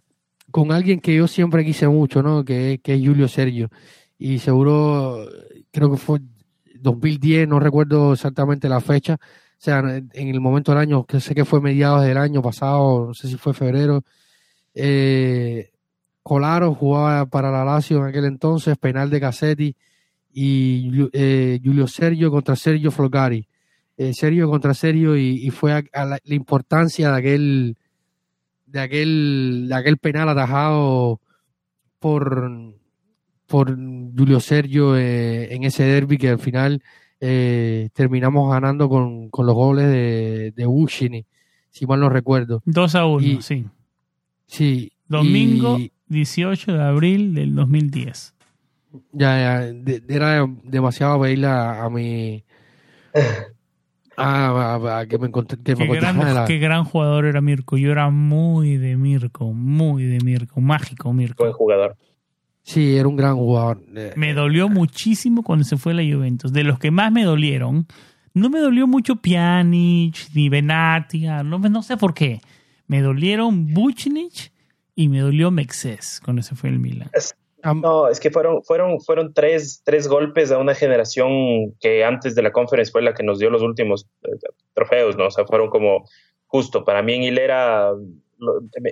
B: con alguien que yo siempre quise mucho, ¿no? Que, que es Julio Sergio y seguro, creo que fue 2010, no recuerdo exactamente la fecha, o sea, en el momento del año, que sé que fue mediados del año pasado, no sé si fue febrero, eh, Colaro jugaba para la Lazio en aquel entonces, penal de Cassetti y eh, Julio Sergio contra Sergio Flocari. Eh, Sergio contra Sergio y, fue a, la, importancia de aquel de aquel de aquel penal atajado por por Julio Sergio eh, en ese derby que al final eh, terminamos ganando con, los goles de, de Ushini, si mal no recuerdo.
A: 2 a 1, sí.
B: Sí.
A: Domingo 18 de abril del 2010.
B: Ya, ya era demasiado pedirle a, a mi... A, que me, que
A: qué, gran, qué gran jugador era Mirko. Yo era muy de Mirko, muy de Mirko, mágico Mirko.
C: Buen jugador.
B: Sí, era un gran jugador.
A: Eh, me dolió muchísimo cuando se fue a la Juventus. De los que más me dolieron, no me dolió mucho Pjanic ni Benatia, no, no sé por qué. Me dolieron Buchnic y me dolió Mexes cuando se fue el Milan.
C: no, es que fueron, fueron, fueron tres, tres golpes a una generación que antes de la conferencia fue la que nos dio los últimos eh, trofeos, ¿no? O sea, fueron como justo. Para mí en Hilera,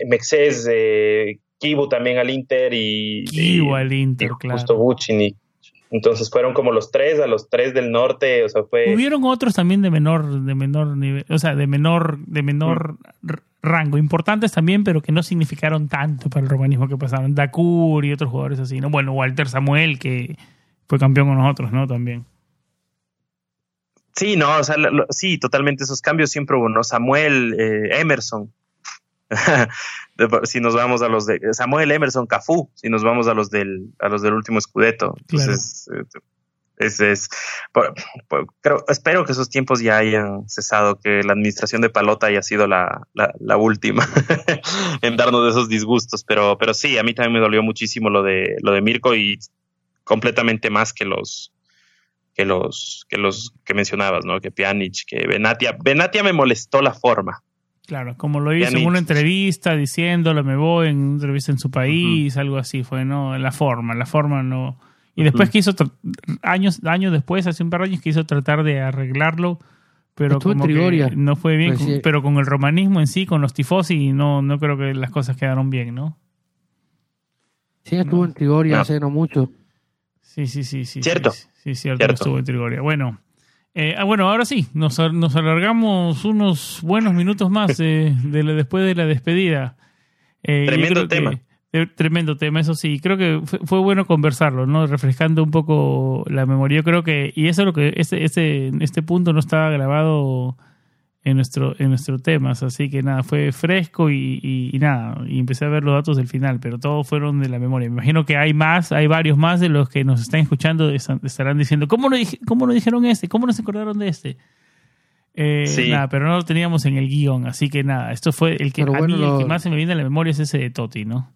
C: Mexes, eh, Kibu también al Inter y.
A: Kibu al Inter, claro. Justo
C: Bucci. Entonces fueron como los tres, a los tres del norte, o sea, fue...
A: Hubieron otros también de menor, de menor nivel, o sea, de menor, de menor mm. rango, importantes también, pero que no significaron tanto para el romanismo que pasaron. Dakur y otros jugadores así, ¿no? Bueno, Walter Samuel, que fue campeón con nosotros, ¿no? También.
C: Sí, no, o sea, sí, totalmente esos cambios siempre hubo, ¿no? Samuel, eh, Emerson, si nos vamos a los de Samuel Emerson Cafú, si nos vamos a los del, a los del último escudeto. Entonces, eh, es, es creo, espero que esos tiempos ya hayan cesado, que la administración de Palota haya sido la, la, última en darnos de esos disgustos. Pero, pero sí, a mí también me dolió muchísimo lo de, lo de Mirko y completamente más que los, que los, que los que mencionabas, ¿no? Que Pjanic, que Benatia. Benatia me molestó la forma.
A: Claro, como lo hizo en una entrevista diciéndolo, me voy en una entrevista en su país, algo así, fue, ¿no? La forma, la forma no. Y después quiso, años, años después, hace un par de años, quiso tratar de arreglarlo, pero como que no fue bien, pues pero con el romanismo en sí, con los tifosi, no, no creo que las cosas quedaron bien, ¿no?
B: Sí, estuvo en Trigoria hace no mucho.
A: Sí, sí, sí, sí.
C: Cierto.
A: Sí, cierto, estuvo en Trigoria. Bueno, eh, ah, bueno, ahora sí, nos, nos, alargamos unos buenos minutos más de después de la despedida.
C: Eh, Tremendo tema.
A: Eh, Tremendo tema, eso sí. Creo que fue, fue bueno conversarlo, ¿no? Refrescando un poco la memoria. Yo creo que, y eso es lo que, este, este, este punto no estaba grabado en nuestro, en nuestros temas, así que nada, fue fresco y, y- y nada, y empecé a ver los datos del final, pero todos fueron de la memoria. Me imagino que hay más, hay varios más de los que nos están escuchando, están- estarán diciendo, ¿cómo no, dij- cómo no dijeron este? ¿Cómo no se acordaron de este? Eh,
C: Sí.
A: Nada, pero no lo teníamos en el guion, así que nada, esto fue el que a mí el que más se me viene a la memoria es ese de Totti, ¿no?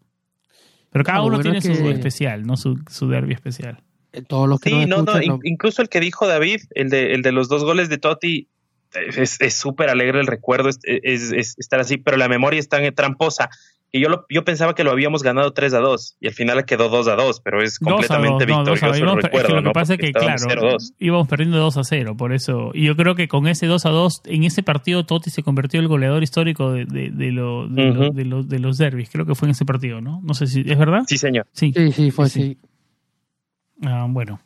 A: Pero cada uno
B: bueno
A: tiene
B: es
A: su especial, ¿no? Su, su derby especial.
B: Todos los que
C: Sí, no, no- incluso el que dijo David, el de, el de los dos goles de Totti, es es súper alegre el recuerdo, es, es- es estar así, pero la memoria es tan tramposa que yo, lo, yo pensaba que lo habíamos ganado 3 a 2 y al final quedó 2 a 2, pero es
A: 2 2,
C: completamente
A: no, 2 a 2.
C: victorioso el
A: Íbamos-
C: recuerdo.
A: es que lo que
C: ¿no?
A: pasa es que, claro,
C: 0-2.
A: íbamos perdiendo 2 a 0, por eso. Y yo creo que con ese 2 a 2, en ese partido Totti se convirtió en el goleador histórico de, de, de lo- de lo-
C: Ujú.
A: de los- de los derbis. Creo que fue en ese partido, ¿no? No sé si es verdad.
C: Sí, señor.
A: Sí.
B: Sí, sí, fue
A: Sí,
B: así.
A: Ah, bueno.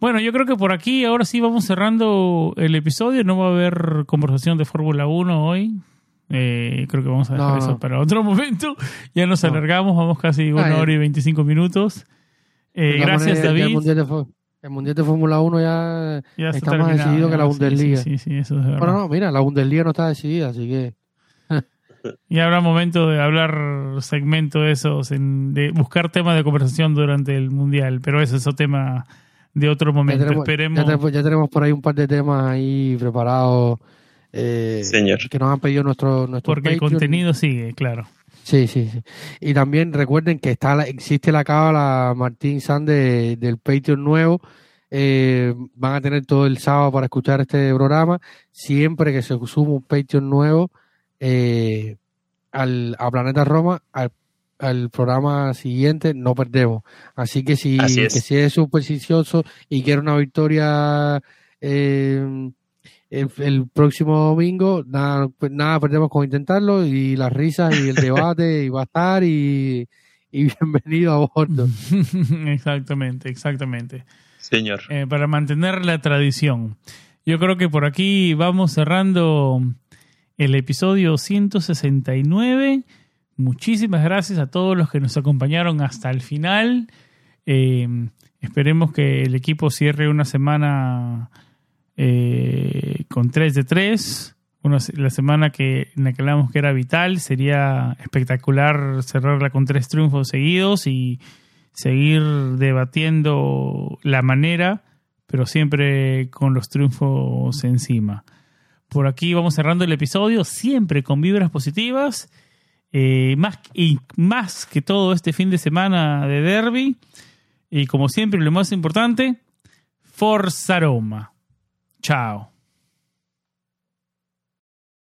A: Bueno, yo creo que por aquí ahora sí vamos cerrando el episodio. No va a haber conversación de Fórmula 1 hoy. Eh, creo que vamos a dejar
B: No,
A: eso
B: no.
A: para otro momento. Ya nos
B: No.
A: alargamos, vamos casi una
B: Ah, ya.
A: hora y 25 minutos. Eh, gracias, David.
B: El mundial, de, Fórmula 1 ya,
A: Ya está
B: más decidido que la Bundesliga.
A: Sí, sí, sí, eso es verdad.
B: Bueno, no, mira, la Bundesliga no está decidida, así que
A: Y habrá momento de hablar segmento de esos, en- de buscar temas de conversación durante el mundial, pero ese es otro tema de otro
B: ya
A: momento.
B: tenemos,
A: Esperemos.
B: ya tenemos- ya tenemos por ahí un par de temas ahí preparados eh,
C: Señor.
B: que nos han pedido nuestro, nuestro
A: porque el contenido sigue, claro.
B: Sí, sí, sí. Y también recuerden que está la- existe la cábala Martín San de- del Patreon nuevo. Eh, van a tener todo el sábado para escuchar este programa. Siempre que se suma un Patreon nuevo eh, al, a Planeta Roma, al, al programa siguiente, no perdemos. Así que si,
C: Así es.
B: que si es supersticioso y quiere una victoria eh, el, el próximo domingo, nada, pues nada perdemos con intentarlo y las risas y el debate y va a estar y, y bienvenido a bordo.
A: exactamente, exactamente.
C: Señor.
A: Eh, para mantener la tradición. Yo creo que por aquí vamos cerrando el episodio 169. Muchísimas gracias a todos los que nos acompañaron hasta el final. Eh, esperemos que el equipo cierre una semana eh, con 3 de 3. Una, la semana que, en la que hablamos que era vital. Sería espectacular cerrarla con tres triunfos seguidos y seguir debatiendo la manera, pero siempre con los triunfos encima. Por aquí vamos cerrando el episodio, siempre con vibras positivas. Eh, más, y más que todo este fin de semana de derby. Y como siempre, lo más importante, Forza Roma. Chao.